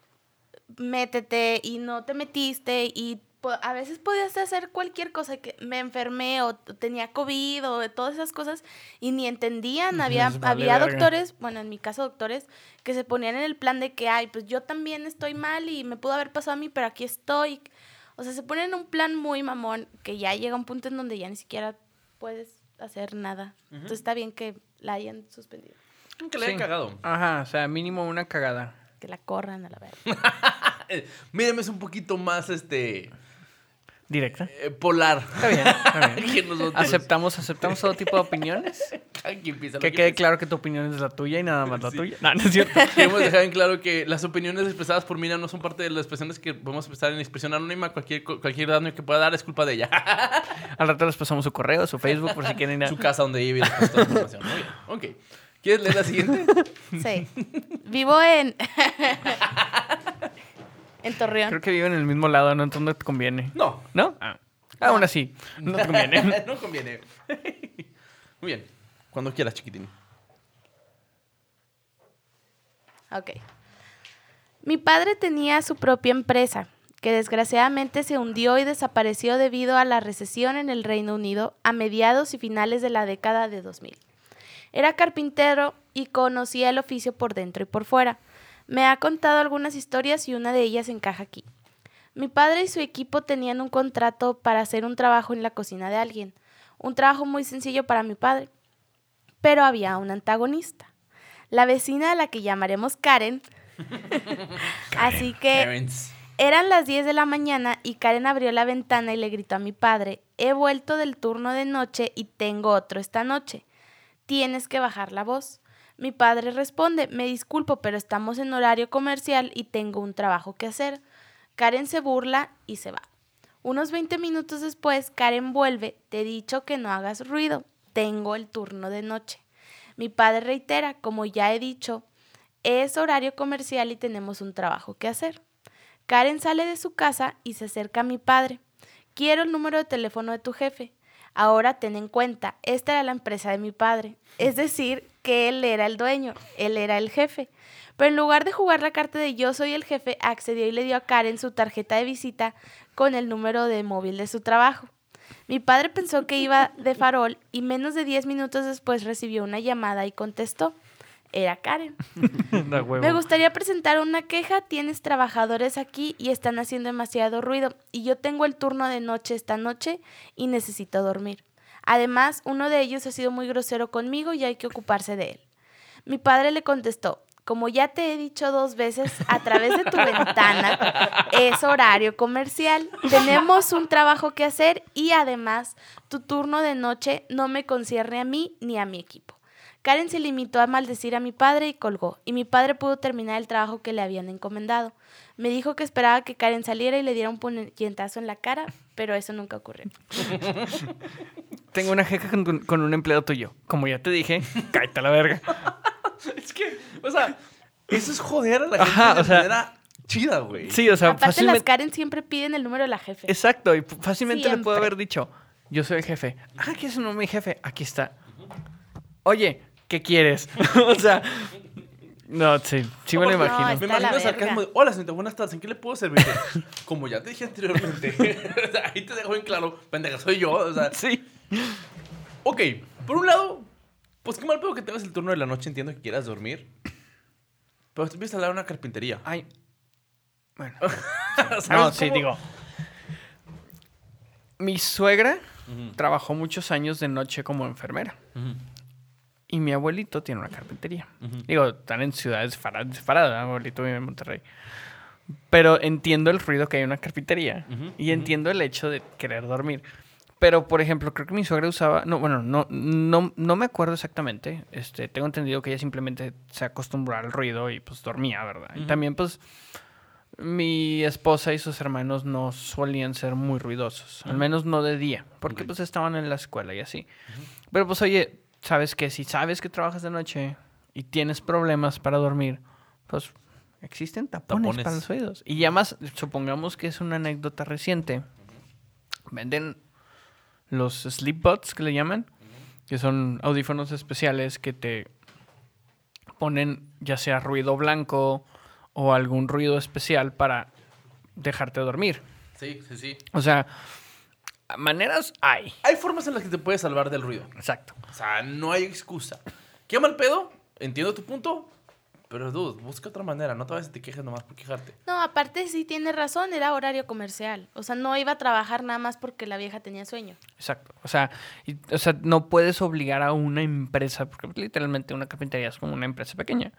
métete y no te metiste y a veces podías hacer cualquier cosa, que me enfermé o tenía COVID o todas esas cosas y ni entendían. Había, vale había verga. doctores, bueno, en mi caso doctores, que se ponían en el plan de que, ay, pues yo también estoy mal y me pudo haber pasado a mí, pero aquí estoy. O sea, se ponen en un plan muy mamón que ya llega un punto en donde ya ni siquiera puedes hacer nada. Entonces está bien que la hayan suspendido, Que le Sí. haya cagado. Ajá, o sea, mínimo una cagada. que la corran a la verga. Míreme, es un poquito más, este... Directa. eh, polar. Está bien, está bien. Aceptamos, aceptamos todo tipo de opiniones. Aquí empieza Que que quede empieza. claro que tu opinión es la tuya y nada más la Sí. tuya. No, no es cierto. Queremos dejar en claro que las opiniones expresadas por Mina no son parte de las expresiones que podemos expresar en expresión anónima. Cualquier, cualquier daño que pueda dar es culpa de ella. Al rato les pasamos su correo, su Facebook, por si quieren ir a... Su casa donde vive y les pasa toda la información. Muy bien. Ok. ¿Quieres leer la siguiente? Sí. Vivo en. En Torreón. Creo que viven en el mismo lado, ¿no? Entonces no te conviene. No. ¿No? Ah. Aún así, no te conviene. no conviene. Muy bien. Cuando quieras, chiquitín. Ok. Mi padre tenía su propia empresa, que desgraciadamente se hundió y desapareció debido a la recesión en el Reino Unido a mediados y finales de la década de 2000. Era carpintero y conocía el oficio por dentro y por fuera. Me ha contado algunas historias y una de ellas encaja aquí. Mi padre y su equipo tenían un contrato para hacer un trabajo en la cocina de alguien, un trabajo muy sencillo para mi padre. Pero había un antagonista, la vecina a la que llamaremos Karen. Así que eran las 10 de la mañana y Karen abrió la ventana y le gritó a mi padre, he vuelto del turno de noche y tengo otro esta noche. Tienes que bajar la voz. Mi padre responde, me disculpo, pero estamos en horario comercial y tengo un trabajo que hacer. Karen se burla y se va. Unos 20 minutos después, Karen vuelve, te he dicho que no hagas ruido, tengo el turno de noche. Mi padre reitera, como ya he dicho, es horario comercial y tenemos un trabajo que hacer. Karen sale de su casa y se acerca a mi padre. Quiero el número de teléfono de tu jefe. Ahora ten en cuenta, esta era la empresa de mi padre. Es decir, que él era el dueño, él era el jefe. Pero en lugar de jugar la carta de yo soy el jefe, accedió y le dio a Karen su tarjeta de visita con el número de móvil de su trabajo. Mi padre pensó que iba de farol y menos de 10 minutos después recibió una llamada y contestó. Era Karen. Me gustaría presentar una queja. Tienes trabajadores aquí y están haciendo demasiado ruido. Y yo tengo el turno de noche esta noche y necesito dormir. Además, uno de ellos ha sido muy grosero conmigo y hay que ocuparse de él. Mi padre le contestó, como ya te he dicho dos veces a través de tu ventana, es horario comercial. Tenemos un trabajo que hacer y además tu turno de noche no me concierne a mí ni a mi equipo. Karen se limitó a maldecir a mi padre y colgó, y mi padre pudo terminar el trabajo que le habían encomendado. Me dijo que esperaba que Karen saliera y le diera un puñetazo en la cara, pero eso nunca ocurrió. Tengo una jeca con, con un empleado tuyo. Como ya te dije, cállate a la verga. Es que, o sea, eso es joder a la gente Ajá, de o sea- manera chida, güey. Sí, o sea, Aparte, las fácilmente... Karen siempre piden el número de la jefe. Exacto, y fácilmente le puedo Siempre. haber dicho, yo soy el jefe. Ah, ¿qué es un mi jefe? Aquí está. Oye, ¿qué quieres? o sea, no, sí, sí me lo No, imagino. Me imagino el sarcasmo de, hola, señorita, buenas tardes, ¿en qué le puedo servir? Como ya te dije anteriormente, ahí te dejo en claro, pendeja, soy yo, o sea, Sí. Ok, por un lado, pues qué mal pedo que tengas el turno de la noche, entiendo que quieras dormir, pero te empiezas a hablar de una carpintería. Ay. Bueno. ¿Sabes No, sí, cómo? digo. Mi suegra trabajó muchos años de noche como enfermera. Y mi abuelito tiene una carpintería. Digo, están en ciudades separadas. Mi abuelito vive en Monterrey. Pero entiendo el ruido que hay en una carpintería. Y entiendo el hecho de querer dormir. Pero, por ejemplo, creo que mi suegra usaba... No, bueno, no, no, no me acuerdo exactamente. Este, tengo entendido que ella simplemente se acostumbró al ruido y pues dormía, ¿verdad? Y también pues mi esposa y sus hermanos no solían ser muy ruidosos. Al menos no de día. Porque pues estaban en la escuela y así. Pero pues oye, sabes que si sabes que trabajas de noche y tienes problemas para dormir, pues existen tapones, Tapones. para los oídos. Y ya más, supongamos que es una anécdota reciente. Venden los sleepbots que le llaman, que son audífonos especiales que te ponen ya sea ruido blanco o algún ruido especial para dejarte dormir. Sí, sí, sí. O sea, maneras hay. Hay formas en las que te puedes salvar del ruido. Exacto. O sea, no hay excusa. ¿Qué mal pedo? Entiendo tu punto, pero dude, busca otra manera. No te vayas y te quejes nomás por quejarte. No, aparte sí tiene razón, era horario comercial. O sea, no iba a trabajar nada más porque la vieja tenía sueño. Exacto. O sea, y- o sea, no puedes obligar a una empresa, porque literalmente una carpintería es como una empresa pequeña,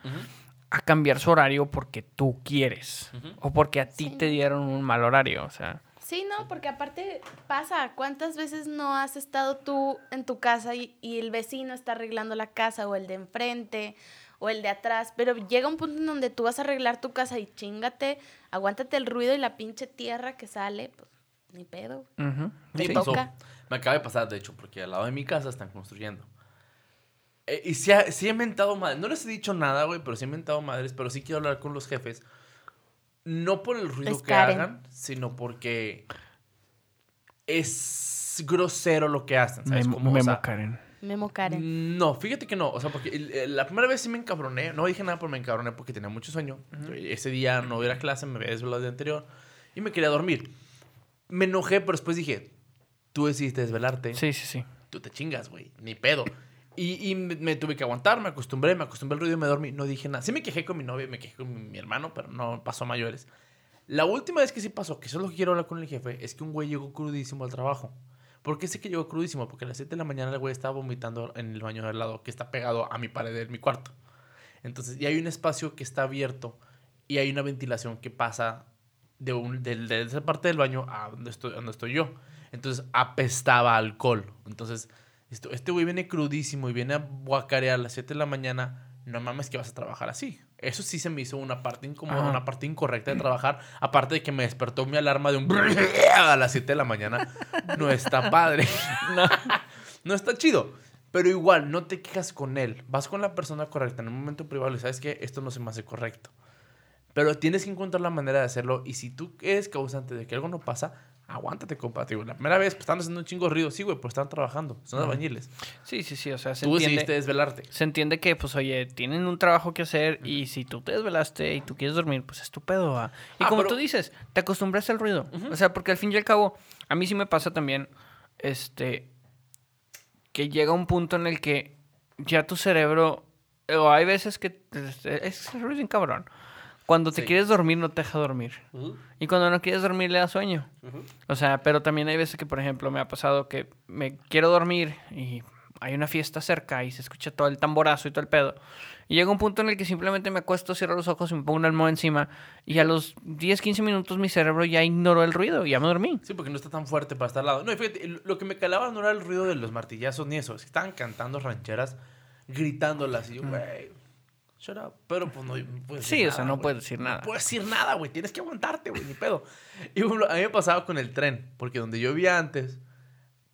a cambiar su horario porque tú quieres. O porque a ti Sí. te dieron un mal horario. O sea, Sí, no, porque aparte pasa, ¿cuántas veces no has estado tú en tu casa y, y el vecino está arreglando la casa o el de enfrente o el de atrás? Pero llega un punto en donde tú vas a arreglar tu casa y chingate, aguántate el ruido y la pinche tierra que sale, pues ni pedo. Sí, toca. pasó. Me acaba de pasar, de hecho, porque al lado de mi casa están construyendo. Eh, y sí, he inventado madres. No les he dicho nada, güey, pero sí he inventado madres. Pero sí quiero hablar con los jefes. No por el ruido Es que Karen. hagan, sino porque es grosero lo que hacen. ¿sabes? Memo, Como, o Memo sea, Karen. Memo Karen. no, fíjate que no. O sea, porque la primera vez sí me encabroné. No dije nada, pero me encabroné porque tenía mucho sueño. Ese día no iba a clase, me había desvelado el día anterior y me quería dormir. Me enojé, pero después dije, tú decidiste desvelarte. Sí, sí, sí. Tú te chingas, güey. Ni pedo. Y, y me, me tuve que aguantar, me acostumbré, me acostumbré al ruido y me dormí. No dije nada. Sí me quejé con mi novia, me quejé con mi, mi hermano, pero no pasó a mayores. La última vez que sí pasó, que eso es lo que quiero hablar con el jefe, es que un güey llegó crudísimo al trabajo. ¿Por qué sé que llegó crudísimo? Porque a las 7 de la mañana el güey estaba vomitando en el baño de al lado, que está pegado a mi pared de mi cuarto. Entonces, y hay un espacio que está abierto y hay una ventilación que pasa de, un, de, de esa parte del baño a donde estoy, donde estoy yo. Entonces, apestaba alcohol. Entonces, esto, este güey viene crudísimo y viene a guacarear a las 7 de la mañana. No mames que vas a trabajar así. Eso sí se me hizo una parte incómoda, Ajá. una parte incorrecta de trabajar. Aparte de que me despertó mi alarma de un a las 7 de la mañana. No está padre. No. No está chido. Pero igual, no te quejas con él. Vas con la persona correcta en un momento privado y sabes que esto no se me hace correcto. Pero tienes que encontrar la manera de hacerlo. Y si tú eres causante de que algo no pasa, aguántate, compa. Digo, la primera vez pues, están haciendo un chingo de ruido. Sí, güey, pues están trabajando. Son Ujú. albañiles. Sí, sí, sí. O sea, se Tú decidiste entiende, desvelarte. se entiende que, pues, oye, tienen un trabajo que hacer y si tú te desvelaste y tú quieres dormir, pues es tu pedo, ¿va? Y Ah, como pero- tú dices, te acostumbraste al ruido. O sea, porque al fin y al cabo, a mí sí me pasa también, este, que llega un punto en el que ya tu cerebro, o hay veces que, es el ruido bien cabrón. Cuando te Sí. quieres dormir, no te deja dormir. Y cuando no quieres dormir, le da sueño. O sea, pero también hay veces que, por ejemplo, me ha pasado que me quiero dormir y hay una fiesta cerca y se escucha todo el tamborazo y todo el pedo. Y llega un punto en el que simplemente me acuesto, cierro los ojos y me pongo una almohada encima. Y a los 10, 15 minutos mi cerebro ya ignoró el ruido y ya me dormí. Sí, porque no está tan fuerte para estar al lado. No, y fíjate, lo- que me calaba no era el ruido de los martillazos ni eso. Estaban cantando rancheras, gritándolas. Y yo, güey, shut up. Pero pues no, puedes Sí, decir o sea, nada, no güey. puedes decir nada. No puedes decir nada, güey. Tienes que aguantarte, güey, ni pedo. Y bueno, a mí me pasaba con el tren, porque donde yo vivía antes,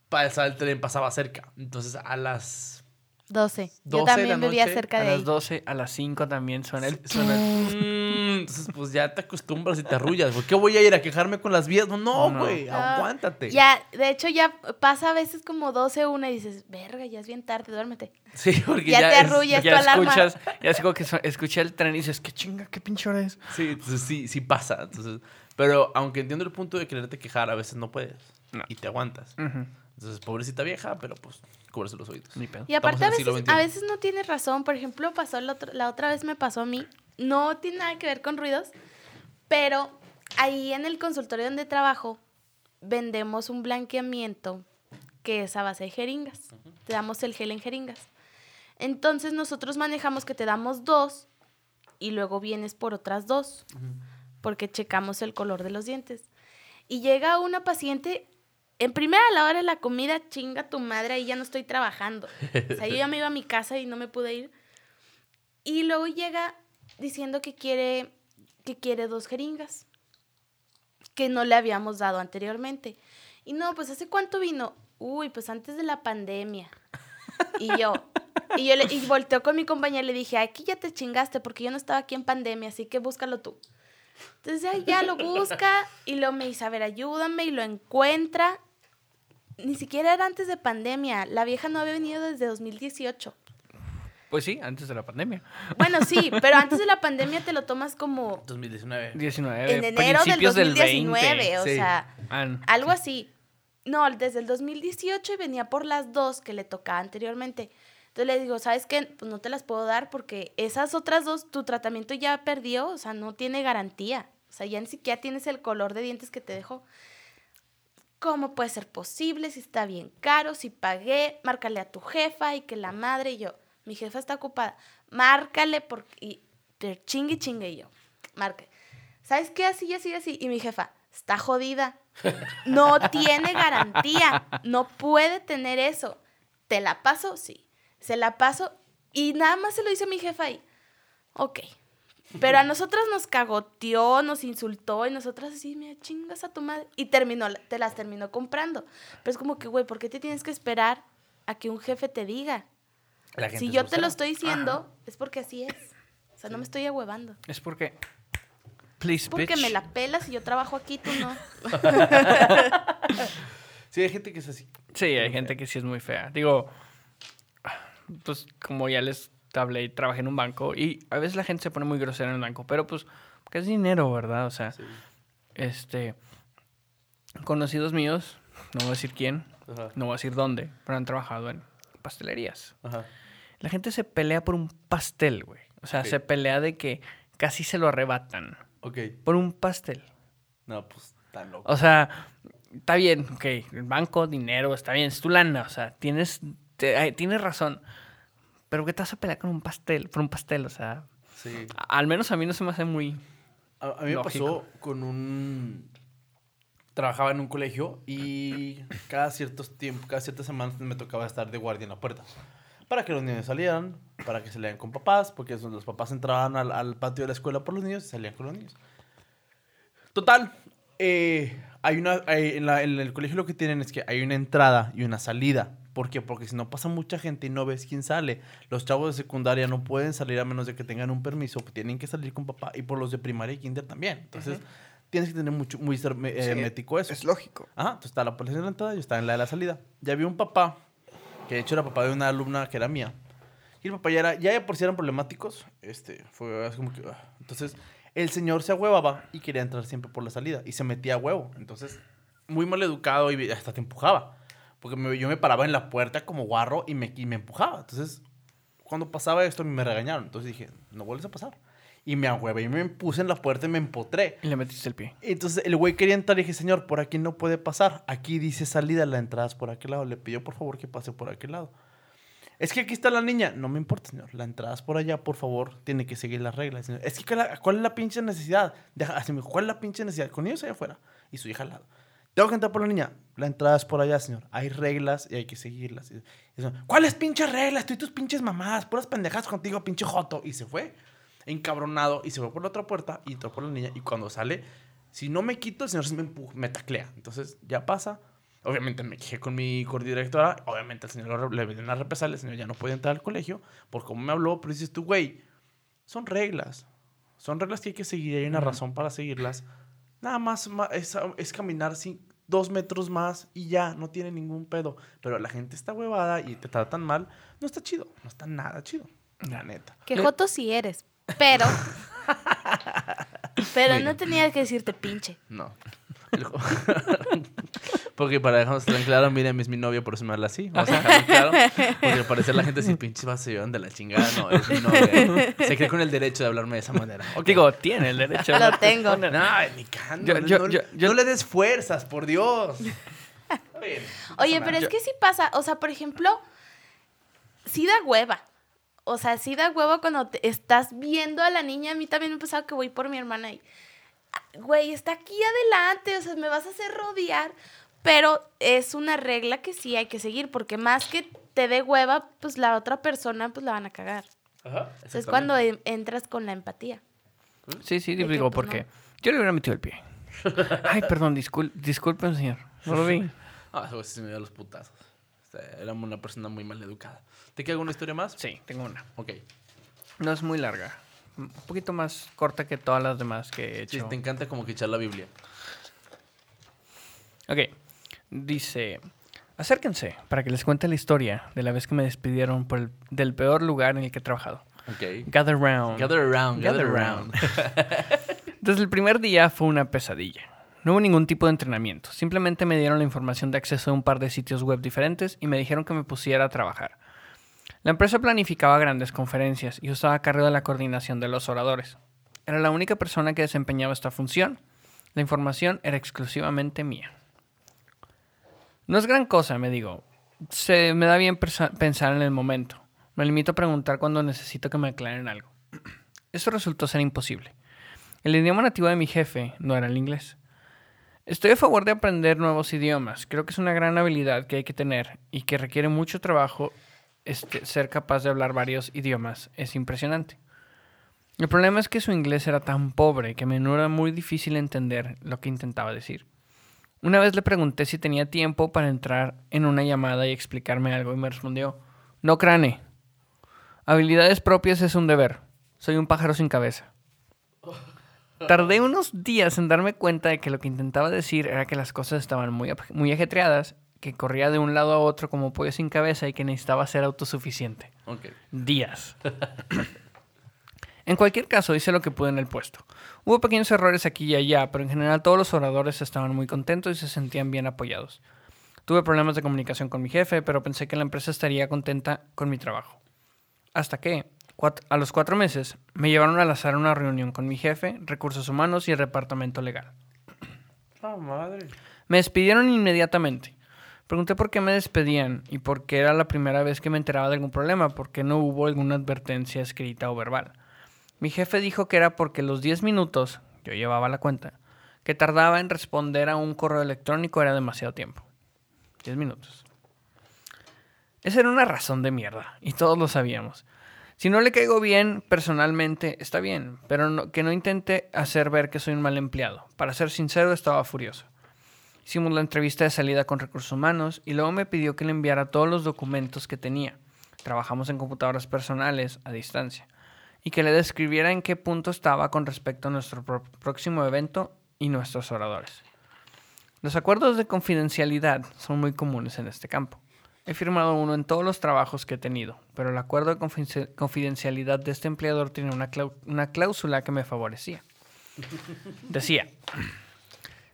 pasaba el tren pasaba cerca. Entonces a las 12. 12 Yo de también vivía cerca A de ahí. las 12, a las 5 también suena el... suena el- Entonces, pues ya te acostumbras y te arrullas. ¿Por qué voy a ir a quejarme con las vías? No, no, No. güey, Ah, aguántate. Ya, de hecho, ya pasa a veces como 12, 1 y dices, verga, ya es bien tarde, duérmete. Sí, porque Ya ya, te arrullas. Ya tu alarma. escuchas, ya es como que escuché el tren y dices, qué chinga, qué pinche hora es. Sí, entonces sí, sí pasa. Entonces, pero aunque entiendo el punto de quererte quejar, a veces no puedes. No. Y te aguantas. Entonces, pobrecita vieja, pero pues, cúbrese los oídos. Ni pedo. Y aparte a veces, a veces no tienes razón. Por ejemplo, pasó la, otra- la otra vez me pasó a mí. No tiene nada que ver con ruidos, pero ahí en el consultorio donde trabajo vendemos un blanqueamiento que es a base de jeringas. Te damos el gel en jeringas. Entonces nosotros manejamos que te damos dos y luego vienes por otras dos porque checamos el color de los dientes. Y llega una paciente, en primera a la hora de la comida, chinga tu madre, ahí ya no estoy trabajando. O sea, yo ya me iba a mi casa y no me pude ir. Y luego llega diciendo que quiere, que quiere dos jeringas, que no le habíamos dado anteriormente. Y no, pues ¿hace cuánto vino? Uy, pues antes de la pandemia. Y yo, y yo le, y volteo con mi compañera y le dije, aquí ya te chingaste porque yo no estaba aquí en pandemia, así que búscalo tú. Entonces ya, lo busca y luego me dice, a ver, ayúdame y lo encuentra. Ni siquiera era antes de pandemia. La vieja no había venido desde 2018. Pues sí, antes de la pandemia. Bueno, sí, pero antes de la pandemia te lo tomas como 2019. 19, en enero del principios 2019, del 20. o sí. sea, algo así. No, desde el 2018 y venía por las dos que le tocaba anteriormente. Entonces le digo, ¿sabes qué? Pues no te las puedo dar porque esas otras dos, tu tratamiento ya perdió, o sea, no tiene garantía. O sea, ya ni siquiera tienes el color de dientes que te dejó. ¿Cómo puede ser posible? Si está bien caro, si pagué, márcale a tu jefa y que la madre y yo, mi jefa está ocupada, márcale porque, y, pero chingue, chingue y yo, marque. ¿Sabes qué? Así, así, así. Y mi jefa, está jodida. No tiene garantía. No puede tener eso. ¿Te la paso? Sí. Se la paso y nada más se lo dice mi jefa ahí. Ok. Pero a nosotras nos cagoteó, nos insultó y nosotras así, me chingas a tu madre. Y terminó, te las terminó comprando. Pero es como que, güey, ¿por qué te tienes que esperar a que un jefe te diga? La gente Si yo te lo estoy diciendo, es porque así es. O sea, no me estoy ahuevando. Es porque. Please, Porque bitch. me la pelas y yo trabajo aquí, tú no. Sí, hay gente que es así. Sí, hay gente que sí es muy fea. Digo, pues como ya les hablé, y trabajé en un banco y a veces la gente se pone muy grosera en el banco, pero pues, que es dinero, ¿verdad? O sea, Sí. este, conocidos míos, no voy a decir quién, Ajá. no voy a decir dónde, pero han trabajado en pastelerías. Ajá. La gente se pelea por un pastel, güey. O sea, se pelea de que casi se lo arrebatan Ok. por un pastel. No, pues, tan loco. O sea, está bien, ok, el banco, dinero, está bien, es tu lana, o sea, tienes, te- ay, tienes razón. Pero ¿qué te vas a pelear con un pastel, por un pastel? O sea, Sí. a- al menos a mí no se me hace muy... A, a mí me Lógico. pasó con un... Trabajaba en un colegio y cada ciertos tiempos, cada ciertas semanas me tocaba estar de guardia en la puerta. Para que los niños salieran, para que salieran con papás, porque los papás entraban al, al patio de la escuela por los niños y salían con los niños. Total, eh, hay una, hay- en, la- en el colegio lo que tienen es que hay una entrada y una salida. ¿Por qué? Porque si no pasa mucha gente y no ves quién sale, los chavos de secundaria no pueden salir a menos de que tengan un permiso, tienen que salir con papá y por los de primaria y kinder también. Entonces, tienes que tener mucho, muy ser- eh, Sí, eso. Es lógico. Ajá, entonces está la policía en la entrada y estaba en la de la salida. Ya había un papá, que de hecho era papá de una alumna que era mía. Y el papá ya era, ya por si eran problemáticos, este, fue como que... ah. Entonces, el señor se ahuevaba y quería entrar siempre por la salida y se metía a huevo. Entonces, muy mal educado y hasta te empujaba. Porque yo me paraba en la puerta como guarro y me, y me empujaba. Entonces, cuando pasaba esto, me regañaron. Entonces dije, no vuelves a pasar. Y me ahuevé y me puse en la puerta y me empotré. Y le metiste el pie. Entonces el güey quería entrar y dije, señor, por aquí no puede pasar. Aquí dice salida, la entrada es por aquel lado. Le pidió por favor que pase por aquel lado. Es que aquí está la niña. No me importa, señor. La entrada es por allá, por favor. Tiene que seguir las reglas. señor. Es que, ¿cuál es- ¿cuál es la pinche necesidad? Deja, así me dijo, ¿cuál es la pinche necesidad? Con ellos allá afuera y su hija al lado. Tengo que entrar por la niña. La entrada es por allá, señor. Hay reglas y hay que seguirlas. ¿Cuáles pinches reglas? Tú y tus pinches mamás. Puras pendejas contigo, pinche joto. Y se fue. Encabronado. Y se fue por la otra puerta y entró por la niña. Y cuando sale, si no me quito, el señor se me empuja, me taclea. Entonces ya pasa. Obviamente me quejé con mi coordinadora. Obviamente el señor le dio una represalia. El señor ya no puede entrar al colegio por cómo me habló. Pero dices tú, güey, son reglas. Son reglas que hay que seguir. Hay una razón para seguirlas. Nada más es, es caminar así dos metros más y ya, no tiene ningún pedo. Pero la gente está huevada y te tratan mal. No está chido. No está nada chido. La neta. Que joto sí eres, pero... pero Bueno. no tenía que decirte pinche. No. Porque para dejarnos tan claro, miren, es mi novia, por eso me habla así. Vamos a dejarlo claro. Porque al parecer la gente si pinches vas se llevan de la chingada. No, es mi novia. Se cree con el derecho de hablarme de esa manera. Ok. Digo, tiene el derecho. Lo ¿no? tengo. No, ni can- Yo- no, yo- no- yo- yo- no le des fuerzas, por Dios. Oye, pero es que sí pasa, o sea, por ejemplo, sí da hueva. O sea, sí da hueva cuando te estás viendo a la niña. A mí también me ha pasado que voy por mi hermana y, "Ah, güey, está aquí adelante, o sea, me vas a hacer rodear. Pero es una regla que sí hay que seguir, porque más que te dé hueva, pues la otra persona, pues la van a cagar. Ajá, es cuando en- entras con la empatía. Sí, sí, que, digo, pues, porque no. yo le hubiera metido el pie. Ay, perdón, discul disculpen, señor. No lo vi. Ah, sí se me dio los putazos. Era una persona muy mal educada. ¿Te queda alguna historia más? Sí, tengo una. Ok. No es muy larga. Un poquito más corta que todas las demás que he Sí, hecho. te encanta como que echar la Biblia. Ok. Dice, acérquense para que les cuente la historia de la vez que me despidieron por el- del peor lugar en el que he trabajado. Ok. Gather round. Gather around, gather, Gather around. Desde el primer día fue una pesadilla. No hubo ningún tipo de entrenamiento. Simplemente me dieron la información de acceso a un par de sitios web diferentes y me dijeron que me pusiera a trabajar. La empresa planificaba grandes conferencias y estaba a cargo de la coordinación de los oradores. Era la única persona que desempeñaba esta función. La información era exclusivamente mía. No es gran cosa, me digo. Se me da bien pensar en el momento. Me limito a preguntar cuando necesito que me aclaren algo. Eso resultó ser imposible. El idioma nativo de mi jefe no era el inglés. Estoy a favor de aprender nuevos idiomas. Creo que es una gran habilidad que hay que tener y que requiere mucho trabajo este, ser capaz de hablar varios idiomas. Es impresionante. El problema es que su inglés era tan pobre que a menudo era muy difícil entender lo que intentaba decir. Una vez le pregunté si tenía tiempo para entrar en una llamada y explicarme algo y me respondió, no crane. Habilidades propias es un deber. Soy un pájaro sin cabeza. Tardé unos días en darme cuenta de que lo que intentaba decir era que las cosas estaban muy, muy ajetreadas, que corría de un lado a otro como pollo sin cabeza y que necesitaba ser autosuficiente. Días. en cualquier caso, hice lo que pude en el puesto. Hubo pequeños errores aquí y allá, pero en general todos los oradores estaban muy contentos y se sentían bien apoyados. Tuve problemas de comunicación con mi jefe, pero pensé que la empresa estaría contenta con mi trabajo. Hasta que, a los cuatro meses, me llevaron al azar a una reunión con mi jefe, recursos humanos y el departamento legal. Ah, madre. Me despidieron inmediatamente. Pregunté por qué me despedían y por qué era la primera vez que me enteraba de algún problema, por qué no hubo alguna advertencia escrita o verbal. Mi jefe dijo que era porque los 10 minutos, yo llevaba la cuenta, que tardaba en responder a un correo electrónico era demasiado tiempo. 10 minutos. Esa era una razón de mierda, y todos lo sabíamos. Si no le caigo bien personalmente, está bien, pero que no intente hacer ver que soy un mal empleado. Para ser sincero, estaba furioso. Hicimos la entrevista de salida con recursos humanos y luego me pidió que le enviara todos los documentos que tenía. Trabajamos en computadoras personales a distancia. Y que le describiera en qué punto estaba con respecto a nuestro próximo evento y nuestros oradores. Los acuerdos de confidencialidad son muy comunes en este campo. He firmado uno en todos los trabajos que he tenido, pero el acuerdo de confidencialidad de este empleador tiene una, una cláusula que me favorecía. Decía,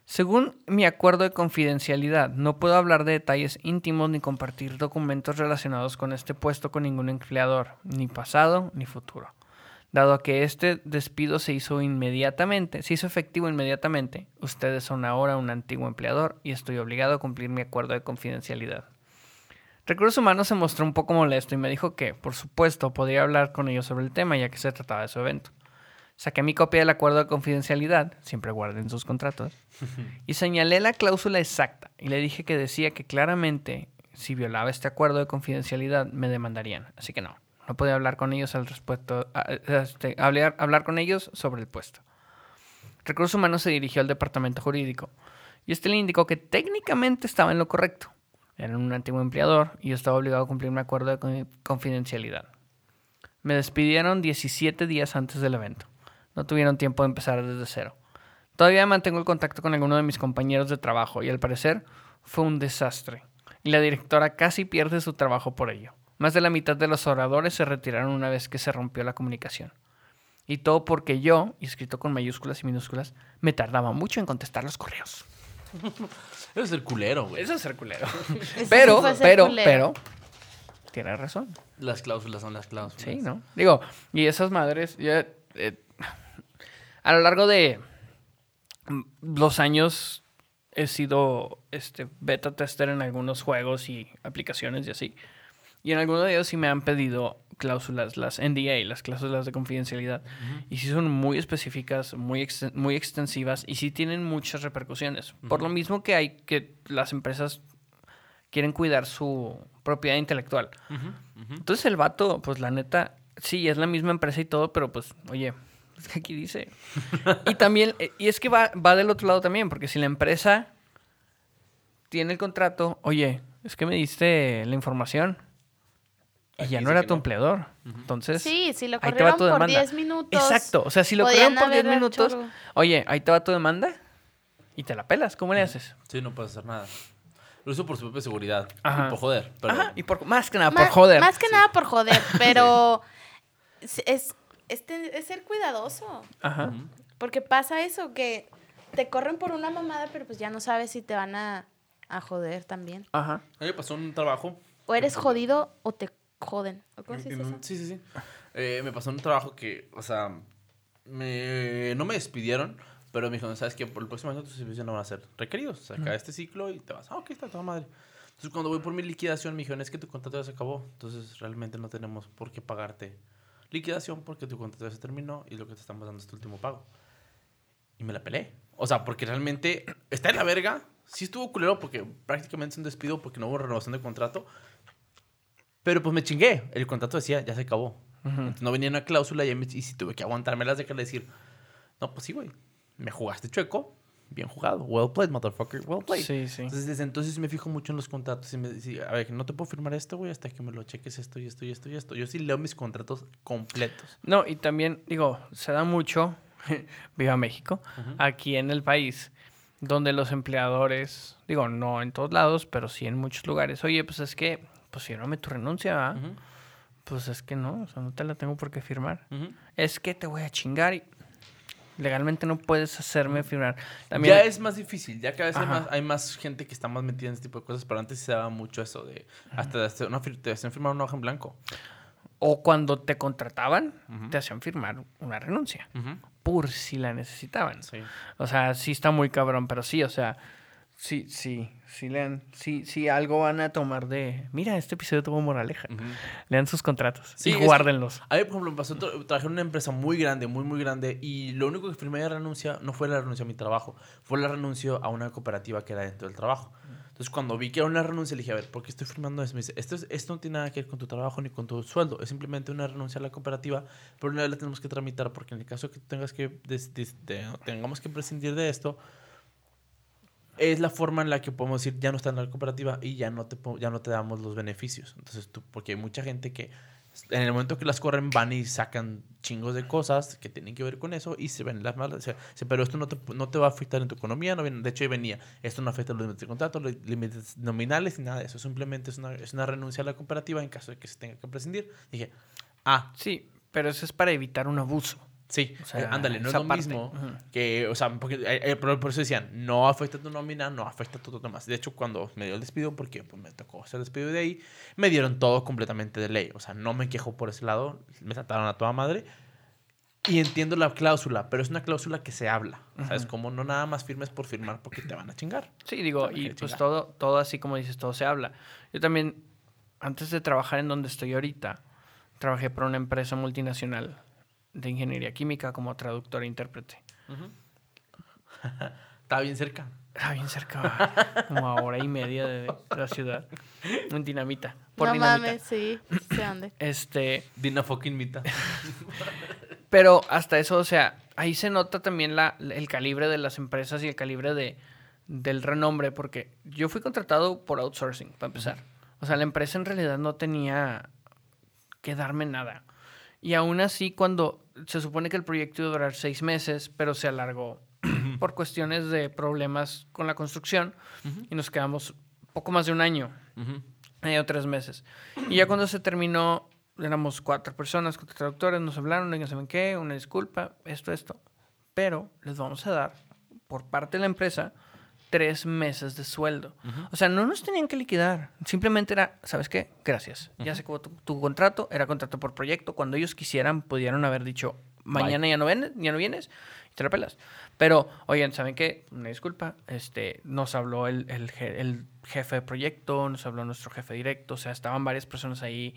según mi acuerdo de confidencialidad, no puedo hablar de detalles íntimos ni compartir documentos relacionados con este puesto con ningún empleador, ni pasado ni futuro. Dado que este despido se hizo inmediatamente, se hizo efectivo inmediatamente, ustedes son ahora un antiguo empleador y estoy obligado a cumplir mi acuerdo de confidencialidad. Recursos Humanos se mostró un poco molesto y me dijo que, por supuesto, podría hablar con ellos sobre el tema ya que se trataba de su evento. Saqué mi copia del acuerdo de confidencialidad, siempre guarden sus contratos, y señalé la cláusula exacta y le dije que decía que claramente si violaba este acuerdo de confidencialidad me demandarían. Así que no, no podía hablar con ellos al respecto, este, hablar, hablar con ellos sobre el puesto. Recursos Humanos se dirigió al departamento jurídico y este le indicó que técnicamente estaba en lo correcto era un antiguo empleador y yo estaba obligado a cumplir un acuerdo de confidencialidad. Me despidieron 17 días antes del evento. No tuvieron tiempo de empezar desde cero. Todavía mantengo el contacto con alguno de mis compañeros de trabajo y al parecer fue un desastre. Y la directora casi pierde su trabajo por ello. Más de la mitad de los oradores se retiraron una vez que se rompió la comunicación. Y todo porque yo, escrito con mayúsculas y minúsculas, me tardaba mucho en contestar los correos. Eso es ser culero, güey. Eso es ser culero. pero, pero, pero, tiene razón. Las cláusulas son las cláusulas. Sí, ¿no? Digo, y esas madres, ya, eh, a lo largo de los años he sido este beta tester en algunos juegos y aplicaciones y así. Y en algunos de ellos sí me han pedido cláusulas, las NDA, las cláusulas de confidencialidad. Y sí son muy específicas, muy, muy extensivas y sí tienen muchas repercusiones. Por lo mismo que hay que las empresas quieren cuidar su propiedad intelectual. Entonces el vato, pues la neta, sí, es la misma empresa y todo, pero pues, oye, aquí dice. y también, eh, y es que va, va del otro lado también, porque si la empresa tiene el contrato, oye, es que me diste la información y ya no era tu empleador. Entonces, sí, si lo corrieron por 10 minutos. Exacto. O sea, si lo corrieron por 10 minutos, oye, ahí te va tu demanda y te la pelas. ¿Cómo le haces? Sí, no puedes hacer nada. Lo hizo por su propia seguridad. Y por joder. Ajá, y por, más que nada por joder. Más que nada por joder, pero es, es, ser cuidadoso. Ajá. Porque pasa eso, que te corren por una mamada, pero pues ya no sabes si te van a, a joder también. Ajá. A mí pasó un trabajo. O eres jodido o te joden. ¿Cómo se dice eso? Sí, sí, sí. Eh, me pasó un trabajo que, o sea, me, no me despidieron, pero me dijeron, ¿sabes qué? Por el próximo año tus servicios no van a ser requeridos. O sea, este ciclo y te vas, ah, ok, está toda madre. Entonces, cuando voy por mi liquidación, me dijeron, es que tu contrato ya se acabó. Entonces, realmente no tenemos por qué pagarte liquidación porque tu contrato ya se terminó y lo que te estamos dando es tu último pago. Y me la pelé. O sea, porque realmente está en la verga. Sí estuvo culero porque prácticamente es un despido porque no hubo renovación de contrato. Pero pues me chingué. El contrato decía, ya se acabó. Entonces, no venía una cláusula y, me- y si tuve que aguantármelas de que le decir, no, pues sí, güey. Me jugaste chueco. Bien jugado. Well played, motherfucker. Well played. Sí, sí. Entonces, desde entonces me fijo mucho en los contratos y me dice, a ver, no te puedo firmar esto, güey, hasta que me lo cheques esto y esto y esto y esto. Yo sí leo mis contratos completos. No, y también, digo, se da mucho, viva México, aquí en el país, donde los empleadores, digo, no en todos lados, pero sí en muchos lugares, oye, pues es que, pues fírmame tu renuncia, Pues es que no, o sea, no te la tengo por qué firmar. Es que te voy a chingar y legalmente no puedes hacerme firmar. También, Ya es más difícil, ya cada vez hay más, hay más gente que está más metida en este tipo de cosas, pero antes se daba mucho eso de hasta hacer una, te hacían firmar una hoja en blanco. O cuando te contrataban, te hacían firmar una renuncia, por si la necesitaban. Sí. O sea, sí está muy cabrón, pero sí, o sea, sí, sí, sí lean, sí, sí algo van a tomar de, mira, este episodio tuvo moraleja. Lean sus contratos Sí, y es guárdenlos. A mí, por ejemplo, me pasó, tra- trabajé en una empresa muy grande, muy, muy grande, y lo único que firmé de renuncia no fue la renuncia a mi trabajo, fue la renuncia a una cooperativa que era dentro del trabajo. Entonces, cuando vi que era una renuncia, le dije, a ver, ¿por qué estoy firmando eso? Me dice, esto, es- esto no tiene nada que ver con tu trabajo ni con tu sueldo, es simplemente una renuncia a la cooperativa, pero una vez la tenemos que tramitar porque en el caso que tengas que, de- tengamos que prescindir de esto, es la forma en la que podemos decir, ya no está en la cooperativa y ya no te, ya no te damos los beneficios. Entonces, tú, porque hay mucha gente que en el momento que las corren van y sacan chingos de cosas que tienen que ver con eso y se ven las malas. Pero esto no te, no te va a afectar en tu economía. No de hecho, ahí venía. Esto no afecta los límites de contrato, los límites nominales ni nada de eso. Simplemente es una, es una renuncia a la cooperativa en caso de que se tenga que prescindir. Dije, ah, Sí, pero eso es para evitar un abuso. Sí, O sea, eh, ándale, no es lo parte. mismo que, o sea, porque, eh, eh, por, por eso decían, no afecta tu nómina, no afecta todo lo demás. De hecho, cuando me dio el despido, porque pues, me tocó hacer el despido de ahí, me dieron todo completamente de ley. O sea, no me quejo por ese lado, me trataron a toda madre. Y entiendo la cláusula, pero es una cláusula que se habla. ¿Sabes? Como no nada más firmes por firmar porque te van a chingar. Sí, digo, y pues chingar. todo, todo así como dices, todo se habla. Yo también, antes de trabajar en donde estoy ahorita, trabajé para una empresa multinacional de ingeniería química como traductor e intérprete. Estaba bien cerca. Ah, bien cerca, como a hora y media de, de la ciudad. En Dinamita. Por no Dinamita. mames, sí. ¿Sí dónde? Este, Dina fucking mita. pero hasta eso, o sea, ahí se nota también la, el calibre de las empresas y el calibre de, del renombre, porque yo fui contratado por outsourcing, para empezar. O sea, la empresa en realidad no tenía que darme nada. Y aún así, cuando se supone que el proyecto iba a durar seis meses, pero se alargó por cuestiones de problemas con la construcción y nos quedamos poco más de un año, Ujú. año o tres meses. Y ya cuando se terminó, éramos cuatro personas, cuatro traductores, nos hablaron, no saben qué, una disculpa, esto, esto. Pero les vamos a dar, por parte de la empresa, tres meses de sueldo. O sea, no nos tenían que liquidar. Simplemente era, ¿sabes qué? Gracias. Ya se acabó tu, tu contrato, era contrato por proyecto. Cuando ellos quisieran, pudieron haber dicho, mañana ya no, vienes, ya no vienes y te la pelas. Pero, oigan, ¿saben qué? Una disculpa. Este, nos habló el, el jefe de proyecto, nos habló nuestro jefe directo. O sea, estaban varias personas ahí.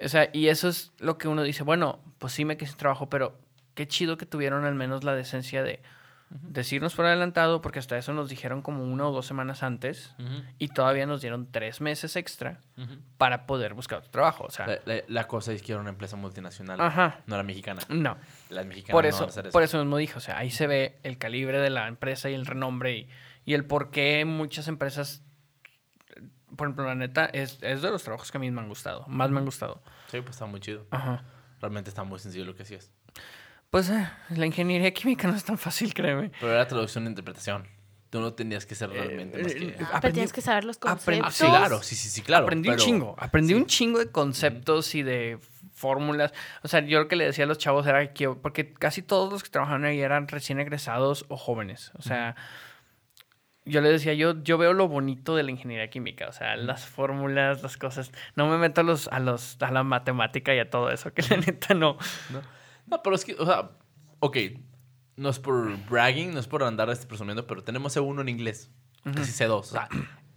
O sea, y eso es lo que uno dice, bueno, pues sí me quedé sin trabajo, pero qué chido que tuvieron al menos la decencia de decirnos por adelantado, porque hasta eso nos dijeron como una o dos semanas antes, y todavía nos dieron tres meses extra para poder buscar otro trabajo. O sea, La, la- la cosa es que era una empresa multinacional. ajá, No era mexicana. no. Las mexicanas Por no eso, van a hacer eso. por eso mismo dije, o sea, ahí se ve el calibre de la empresa y el renombre y, y el por qué muchas empresas, por ejemplo, la neta, es, es de los trabajos que a mí me han gustado, más me han gustado. Sí, pues está muy chido. Ajá. Realmente está muy sencillo lo que hacías. Pues eh, la ingeniería química no es tan fácil, créeme. Pero era traducción e interpretación. Tú no tenías que ser realmente más que... eh, Ah, aprendí- que saber los aprendí- conceptos. Ah, sí, claro, sí, sí, sí, claro. aprendí pero- un chingo, aprendí sí. un chingo de conceptos y de fórmulas. O sea, yo lo que le decía a los chavos era que, porque casi todos los que trabajaban ahí eran recién egresados o jóvenes. O sea, yo le decía, yo, yo veo lo bonito de la ingeniería química, o sea, las fórmulas, las cosas. No me meto a los, a los, a la matemática y a todo eso, que la neta no. ¿no? No, pero es que, o sea, ok, no es por bragging, no es por andar este presumiendo, pero tenemos C1 en inglés, casi C2. O sea,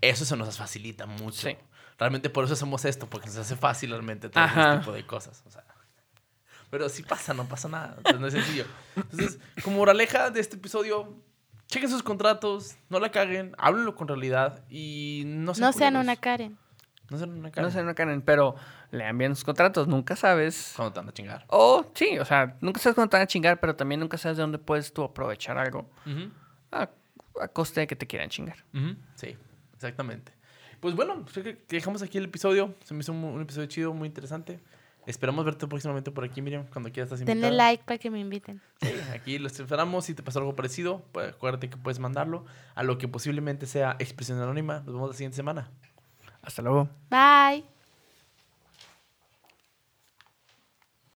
eso se nos facilita mucho. Sí. Realmente por eso hacemos esto, porque nos hace fácil realmente todo Ajá. este tipo de cosas. O sea, pero si pasa, no pasa nada. Entonces no es sencillo. Entonces, como moraleja de este episodio, chequen sus contratos, no la caguen, háblenlo con realidad y no sean No sean una Karen. No cara. No sé, no Karen, pero lean bien sus contratos. Nunca sabes. Cuando te van a chingar. O sí, o sea, nunca sabes cuándo te van a chingar, pero también nunca sabes de dónde puedes tú aprovechar algo a, a costa de que te quieran chingar. Sí, exactamente. Pues bueno, creo que que dejamos aquí el episodio. Se me hizo un, un episodio chido, muy interesante. Esperamos verte próximamente por aquí, Miriam, cuando quieras estás invitada. Denle like para que me inviten. Sí, aquí los esperamos. Si te pasó algo parecido, pues acuérdate que puedes mandarlo a lo que posiblemente sea expresión anónima. Nos vemos la siguiente semana. Hasta luego. Bye.